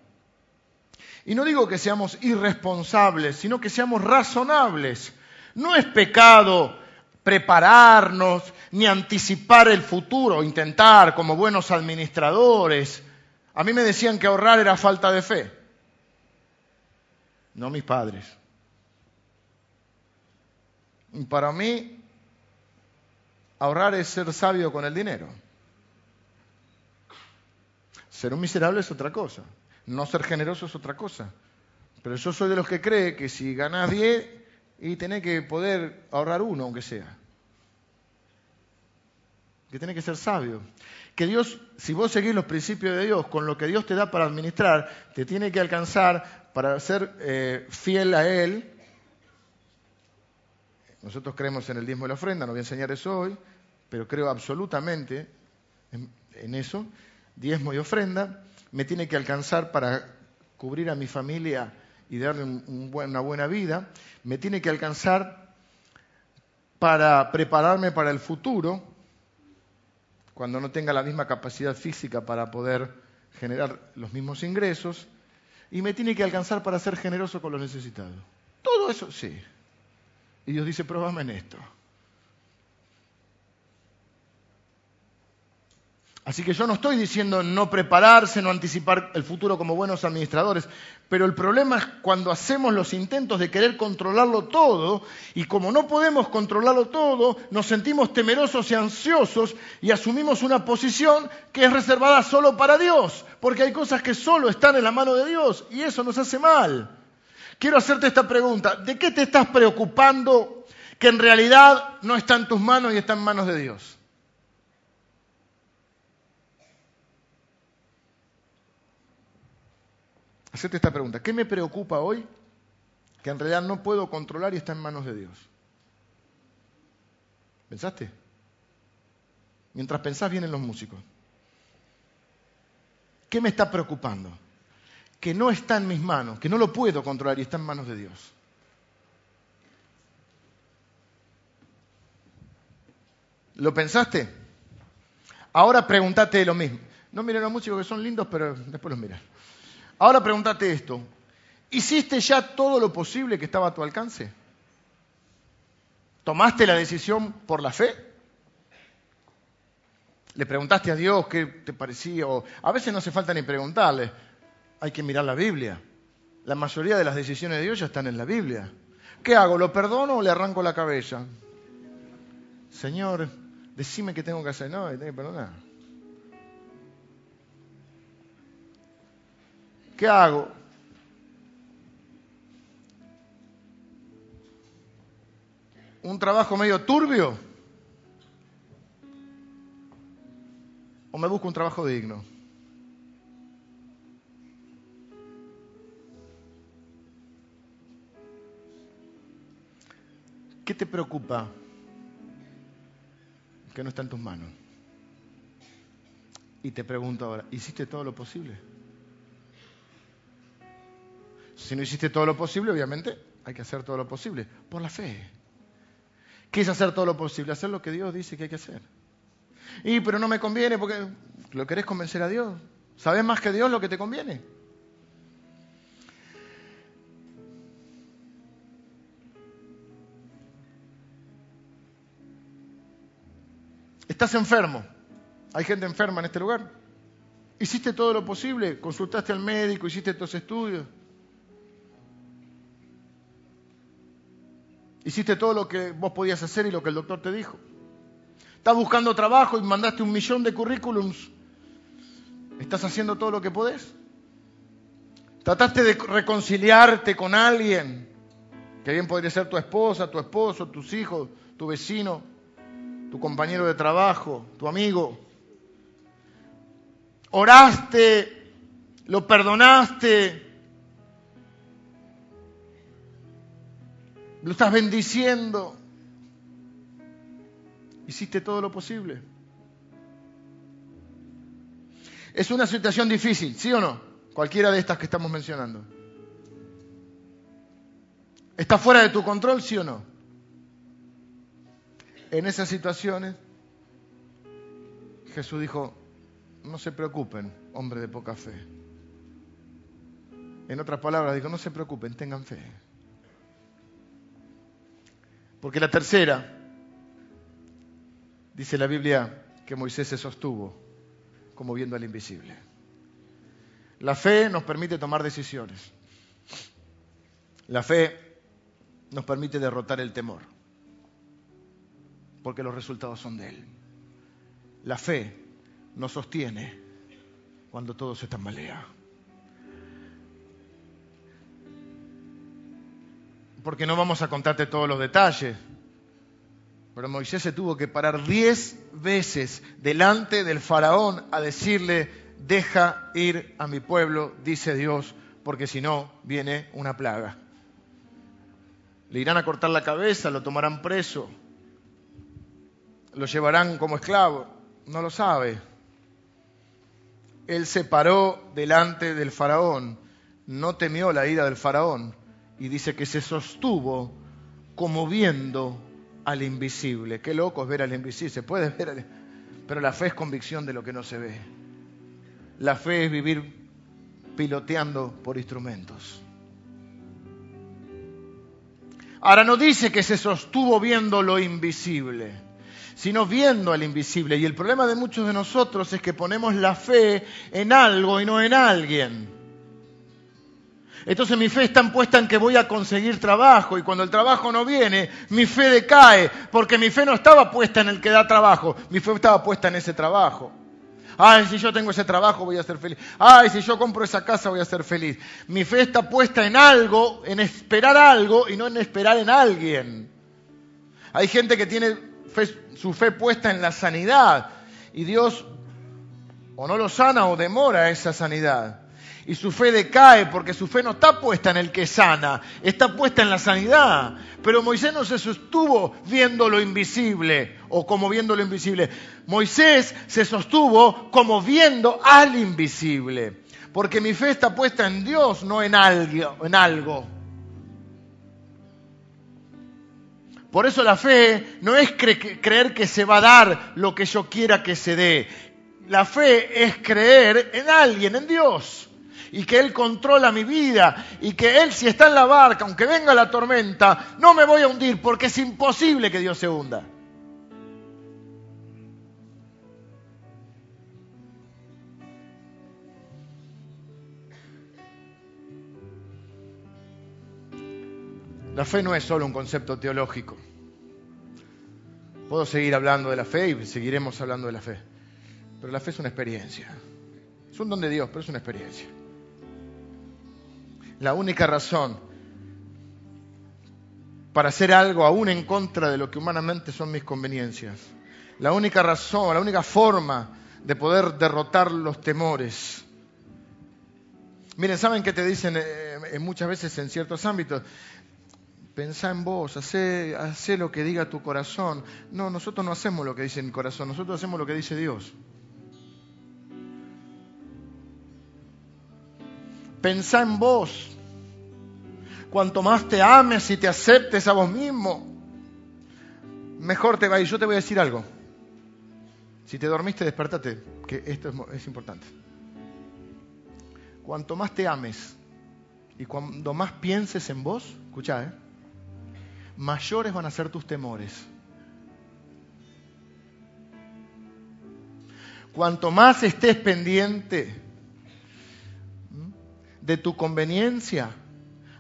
Speaker 1: Y no digo que seamos irresponsables, sino que seamos razonables. No es pecado prepararnos ni anticipar el futuro, intentar como buenos administradores. A mí me decían que ahorrar era falta de fe. No mis padres. Y para mí, ahorrar es ser sabio con el dinero. Ser un miserable es otra cosa. No ser generoso es otra cosa. Pero yo soy de los que cree que si ganas 10, y tenés que poder ahorrar uno, aunque sea. Que tiene que ser sabio. Que Dios, si vos seguís los principios de Dios, con lo que Dios te da para administrar, te tiene que alcanzar para ser eh, fiel a Él. Nosotros creemos en el diezmo de la ofrenda, no voy a enseñar eso hoy, pero creo absolutamente en, eso. Diezmo y ofrenda me tiene que alcanzar para cubrir a mi familia y darle una buena vida, me tiene que alcanzar para prepararme para el futuro, cuando no tenga la misma capacidad física para poder generar los mismos ingresos, y me tiene que alcanzar para ser generoso con los necesitados. Todo eso, sí. Y Dios dice, pruébame en esto. Así que yo no estoy diciendo no prepararse, no anticipar el futuro como buenos administradores, pero el problema es cuando hacemos los intentos de querer controlarlo todo y como no podemos controlarlo todo, nos sentimos temerosos y ansiosos y asumimos una posición que es reservada solo para Dios, porque hay cosas que solo están en la mano de Dios y eso nos hace mal. Quiero hacerte esta pregunta, ¿de qué te estás preocupando que en realidad no está en tus manos y está en manos de Dios? Hacerte esta pregunta. ¿Qué me preocupa hoy que en realidad no puedo controlar y está en manos de Dios? ¿Pensaste? Mientras pensás vienen los músicos. ¿Qué me está preocupando? Que no está en mis manos, que no lo puedo controlar y está en manos de Dios. ¿Lo pensaste? Ahora pregúntate lo mismo. No miren los músicos que son lindos, pero después los miran. Ahora pregúntate esto. ¿Hiciste ya todo lo posible que estaba a tu alcance? ¿Tomaste la decisión por la fe? ¿Le preguntaste a Dios qué te parecía? a veces no hace falta ni preguntarle, hay que mirar la Biblia. La mayoría de las decisiones de Dios ya están en la Biblia. ¿Qué hago? ¿Lo perdono o le arranco la cabeza? Señor, decime qué tengo que hacer. No, tengo que perdonar. ¿Qué hago? ¿Un trabajo medio turbio? ¿O me busco un trabajo digno? ¿Qué te preocupa que no está en tus manos? Y te pregunto ahora, ¿hiciste todo lo posible? Si no hiciste todo lo posible, obviamente hay que hacer todo lo posible, por la fe. ¿Qué es hacer todo lo posible? Hacer lo que Dios dice que hay que hacer. Y pero no me conviene porque lo querés convencer a Dios. ¿Sabes más que Dios lo que te conviene? Estás enfermo. Hay gente enferma en este lugar. Hiciste todo lo posible, consultaste al médico, hiciste tus estudios. Hiciste todo lo que vos podías hacer y lo que el doctor te dijo. Estás buscando trabajo y mandaste un millón de currículums. ¿Estás haciendo todo lo que podés? ¿Trataste de reconciliarte con alguien? Que bien podría ser tu esposa, tu esposo, tus hijos, tu vecino tu compañero de trabajo, tu amigo. Oraste, lo perdonaste, lo estás bendiciendo. Hiciste todo lo posible. Es una situación difícil, ¿sí o no? Cualquiera de estas que estamos mencionando. ¿Está fuera de tu control, sí o no? en esas situaciones, Jesús dijo, no se preocupen, hombre de poca fe. En otras palabras, dijo, no se preocupen, tengan fe. Porque la tercera, dice la Biblia, que Moisés se sostuvo como viendo al invisible. La fe nos permite tomar decisiones. La fe nos permite derrotar el temor porque los resultados son de Él. La fe nos sostiene cuando todo se tambalea. Porque no vamos a contarte todos los detalles, pero Moisés se tuvo que parar diez veces delante del faraón a decirle, deja ir a mi pueblo, dice Dios, porque si no viene una plaga. Le irán a cortar la cabeza, lo tomarán preso, lo llevarán como esclavo. No lo sabe. Él se paró delante del faraón, no temió la ira del faraón y dice que se sostuvo como viendo al invisible. Qué loco es ver al invisible, se puede ver, pero la fe es convicción de lo que no se ve. La fe es vivir piloteando por instrumentos. Ahora no dice que se sostuvo viendo lo invisible sino viendo al invisible. Y el problema de muchos de nosotros es que ponemos la fe en algo y no en alguien. Entonces mi fe está puesta en que voy a conseguir trabajo y cuando el trabajo no viene, mi fe decae, porque mi fe no estaba puesta en el que da trabajo, mi fe estaba puesta en ese trabajo. Ay, si yo tengo ese trabajo voy a ser feliz. Ay, si yo compro esa casa voy a ser feliz. Mi fe está puesta en algo, en esperar algo y no en esperar en alguien. Hay gente que tiene su fe puesta en la sanidad y Dios o no lo sana o demora esa sanidad. Y su fe decae porque su fe no está puesta en el que sana, está puesta en la sanidad. Pero Moisés no se sostuvo viendo lo invisible o como viendo lo invisible. Moisés se sostuvo como viendo al invisible. Porque mi fe está puesta en Dios, no en algo. Por eso la fe no es creer que se va a dar lo que yo quiera que se dé. La fe es creer en alguien, en Dios. Y que Él controla mi vida. Y que Él si está en la barca, aunque venga la tormenta, no me voy a hundir porque es imposible que Dios se hunda. La fe no es solo un concepto teológico. Puedo seguir hablando de la fe y seguiremos hablando de la fe. Pero la fe es una experiencia. Es un don de Dios, pero es una experiencia. La única razón para hacer algo aún en contra de lo que humanamente son mis conveniencias. La única razón, la única forma de poder derrotar los temores. Miren, ¿saben qué te dicen eh, muchas veces en ciertos ámbitos? Pensá en vos, hacé, lo que diga tu corazón. No, nosotros no hacemos lo que dice mi corazón, nosotros hacemos lo que dice Dios. Pensá en vos. Cuanto más te ames y te aceptes a vos mismo, mejor te va. Y yo te voy a decir algo. Si te dormiste, despertate, que esto es, importante. Cuanto más te ames y cuando más pienses en vos, escucha, ¿eh? mayores van a ser tus temores. Cuanto más estés pendiente de tu conveniencia,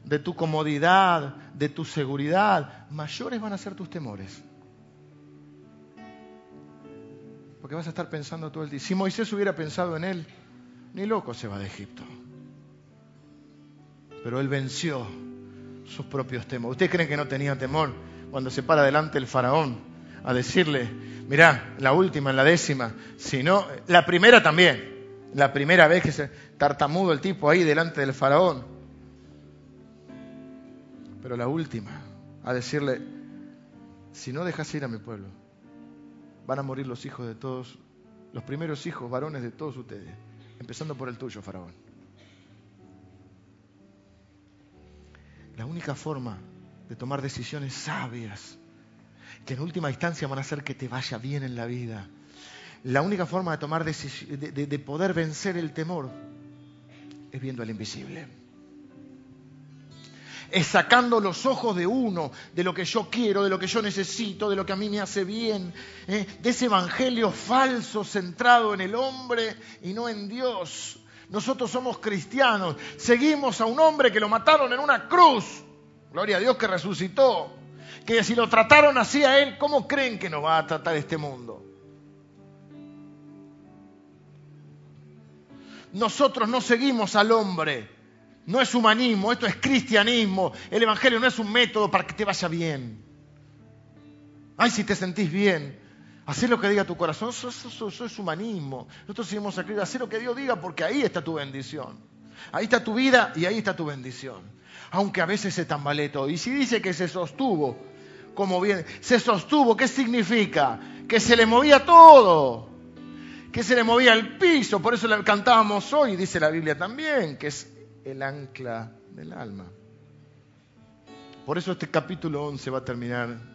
Speaker 1: de tu comodidad, de tu seguridad, mayores van a ser tus temores. Porque vas a estar pensando todo el día. Si Moisés hubiera pensado en él, ni loco se va de Egipto. Pero él venció sus propios temores. ¿Ustedes creen que no tenía temor cuando se para delante el faraón a decirle, mirá, la última, la décima, sino la primera también, la primera vez que se tartamudo el tipo ahí delante del faraón, pero la última, a decirle, si no dejas ir a mi pueblo, van a morir los hijos de todos, los primeros hijos varones de todos ustedes, empezando por el tuyo, faraón. La única forma de tomar decisiones sabias, que en última instancia van a hacer que te vaya bien en la vida, la única forma de tomar de, de poder vencer el temor es viendo al invisible. Es sacando los ojos de uno, de lo que yo quiero, de lo que yo necesito, de lo que a mí me hace bien, ¿eh? de ese evangelio falso centrado en el hombre y no en Dios. Nosotros somos cristianos, seguimos a un hombre que lo mataron en una cruz. Gloria a Dios que resucitó. Que si lo trataron así a él, ¿cómo creen que nos va a tratar este mundo? Nosotros no seguimos al hombre. No es humanismo, esto es cristianismo. El Evangelio no es un método para que te vaya bien. Ay, si te sentís bien. Hacé lo que diga tu corazón, eso, es humanismo. Nosotros seguimos a Cristo, hacé lo que Dios diga porque ahí está tu bendición. Ahí está tu vida y ahí está tu bendición. Aunque a veces se tambalee todo. Y si dice que se sostuvo, como bien, se sostuvo, ¿qué significa? Que se le movía todo, que se le movía el piso. Por eso le cantábamos hoy, dice la Biblia también, que es el ancla del alma. Por eso este capítulo 11 va a terminar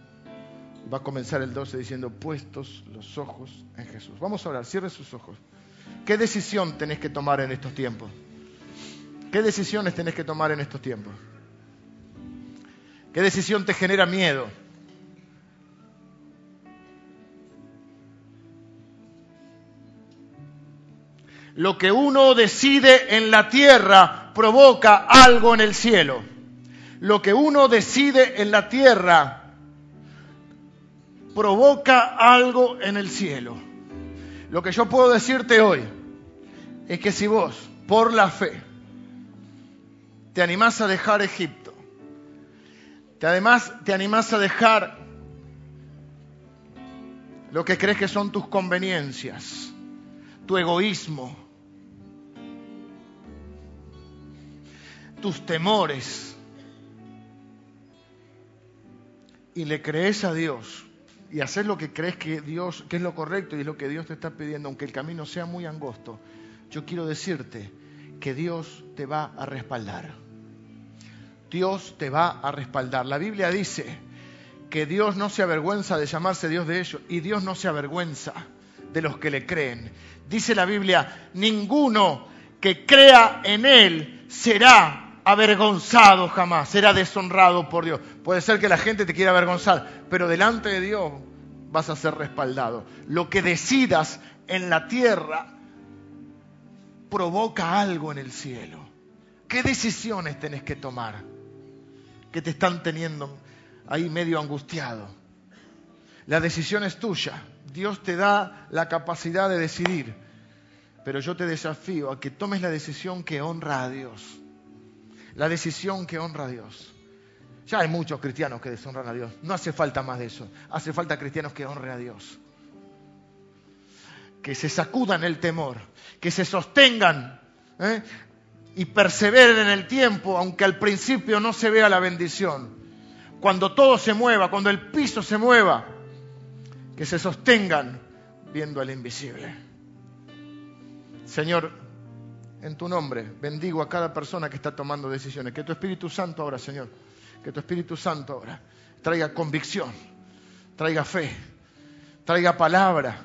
Speaker 1: va a comenzar el 12 diciendo, puestos los ojos en Jesús. Vamos a orar, cierre sus ojos. ¿Qué decisión tenés que tomar en estos tiempos? ¿Qué decisiones tenés que tomar en estos tiempos? ¿Qué decisión te genera miedo? Lo que uno decide en la tierra provoca algo en el cielo. Lo que uno decide en la tierra provoca algo en el cielo. Lo que yo puedo decirte hoy es que si vos, por la fe, te animás a dejar Egipto, te además te animás a dejar lo que crees que son tus conveniencias, tu egoísmo, tus temores, y le crees a Dios y hacer lo que crees que Dios, que es lo correcto y es lo que Dios te está pidiendo, aunque el camino sea muy angosto, yo quiero decirte que Dios te va a respaldar. Dios te va a respaldar. La Biblia dice que Dios no se avergüenza de llamarse Dios de ellos y Dios no se avergüenza de los que le creen. Dice la Biblia, ninguno que crea en Él será avergonzado jamás, será deshonrado por Dios. Puede ser que la gente te quiera avergonzar, pero delante de Dios vas a ser respaldado. Lo que decidas en la tierra provoca algo en el cielo. ¿Qué decisiones tenés que tomar? que te están teniendo ahí medio angustiado. La decisión es tuya. Dios te da la capacidad de decidir. Pero yo te desafío a que tomes la decisión que honra a Dios. La decisión que honra a Dios. Ya hay muchos cristianos que deshonran a Dios. No hace falta más de eso. Hace falta cristianos que honren a Dios. Que se sacudan el temor. Que se sostengan. ¿eh? Y perseveren en el tiempo, aunque al principio no se vea la bendición. Cuando todo se mueva, cuando el piso se mueva, que se sostengan viendo al invisible. Señor, en tu nombre bendigo a cada persona que está tomando decisiones. Que tu Espíritu Santo ahora, Señor, que tu Espíritu Santo ahora traiga convicción, traiga fe, traiga palabra,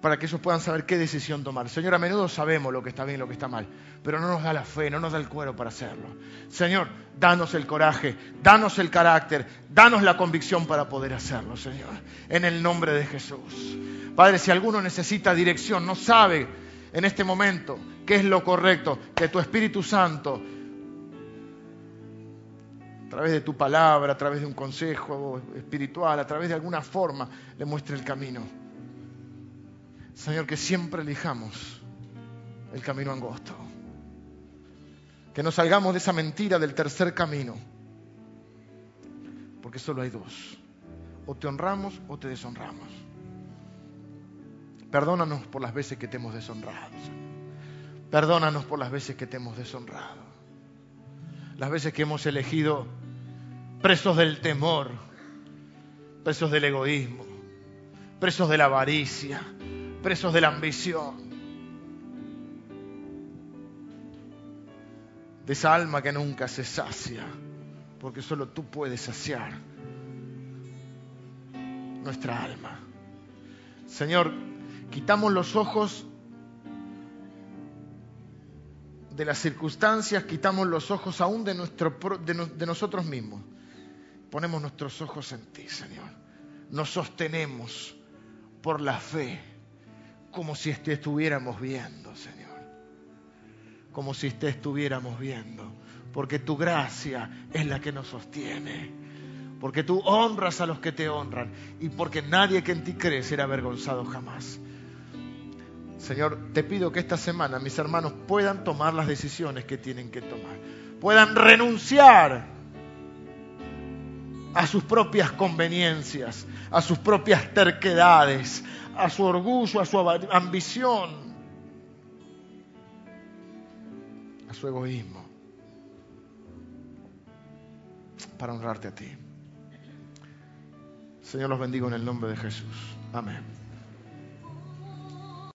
Speaker 1: para que ellos puedan saber qué decisión tomar. Señor, a menudo sabemos lo que está bien y lo que está mal, pero no nos da la fe, no nos da el cuero para hacerlo. Señor, danos el coraje, danos el carácter, danos la convicción para poder hacerlo, Señor, en el nombre de Jesús. Padre, si alguno necesita dirección, no sabe en este momento qué es lo correcto, que tu Espíritu Santo, a través de tu palabra, a través de un consejo espiritual, a través de alguna forma, le muestre el camino. Señor, que siempre elijamos el camino angosto. Que no salgamos de esa mentira del tercer camino. Porque solo hay dos. O te honramos o te deshonramos. Perdónanos por las veces que te hemos deshonrado. Perdónanos por las veces que te hemos deshonrado. Las veces que hemos elegido presos del temor, presos del egoísmo, presos de la avaricia, presos de la ambición, de esa alma que nunca se sacia, porque solo tú puedes saciar nuestra alma. Señor, quitamos los ojos de las circunstancias, quitamos los ojos aún de, nuestro, de, nosotros mismos. Ponemos nuestros ojos en ti, Señor. Nos sostenemos por la fe como si te estuviéramos viendo, Señor. Como si te estuviéramos viendo. Porque tu gracia es la que nos sostiene. Porque tú honras a los que te honran. Y porque nadie que en ti cree será avergonzado jamás. Señor, te pido que esta semana mis hermanos puedan tomar las decisiones que tienen que tomar. Puedan renunciar a sus propias conveniencias, a sus propias terquedades, a su orgullo, a su ambición, a su egoísmo, para honrarte a ti. Señor, los bendigo en el nombre de Jesús. Amén.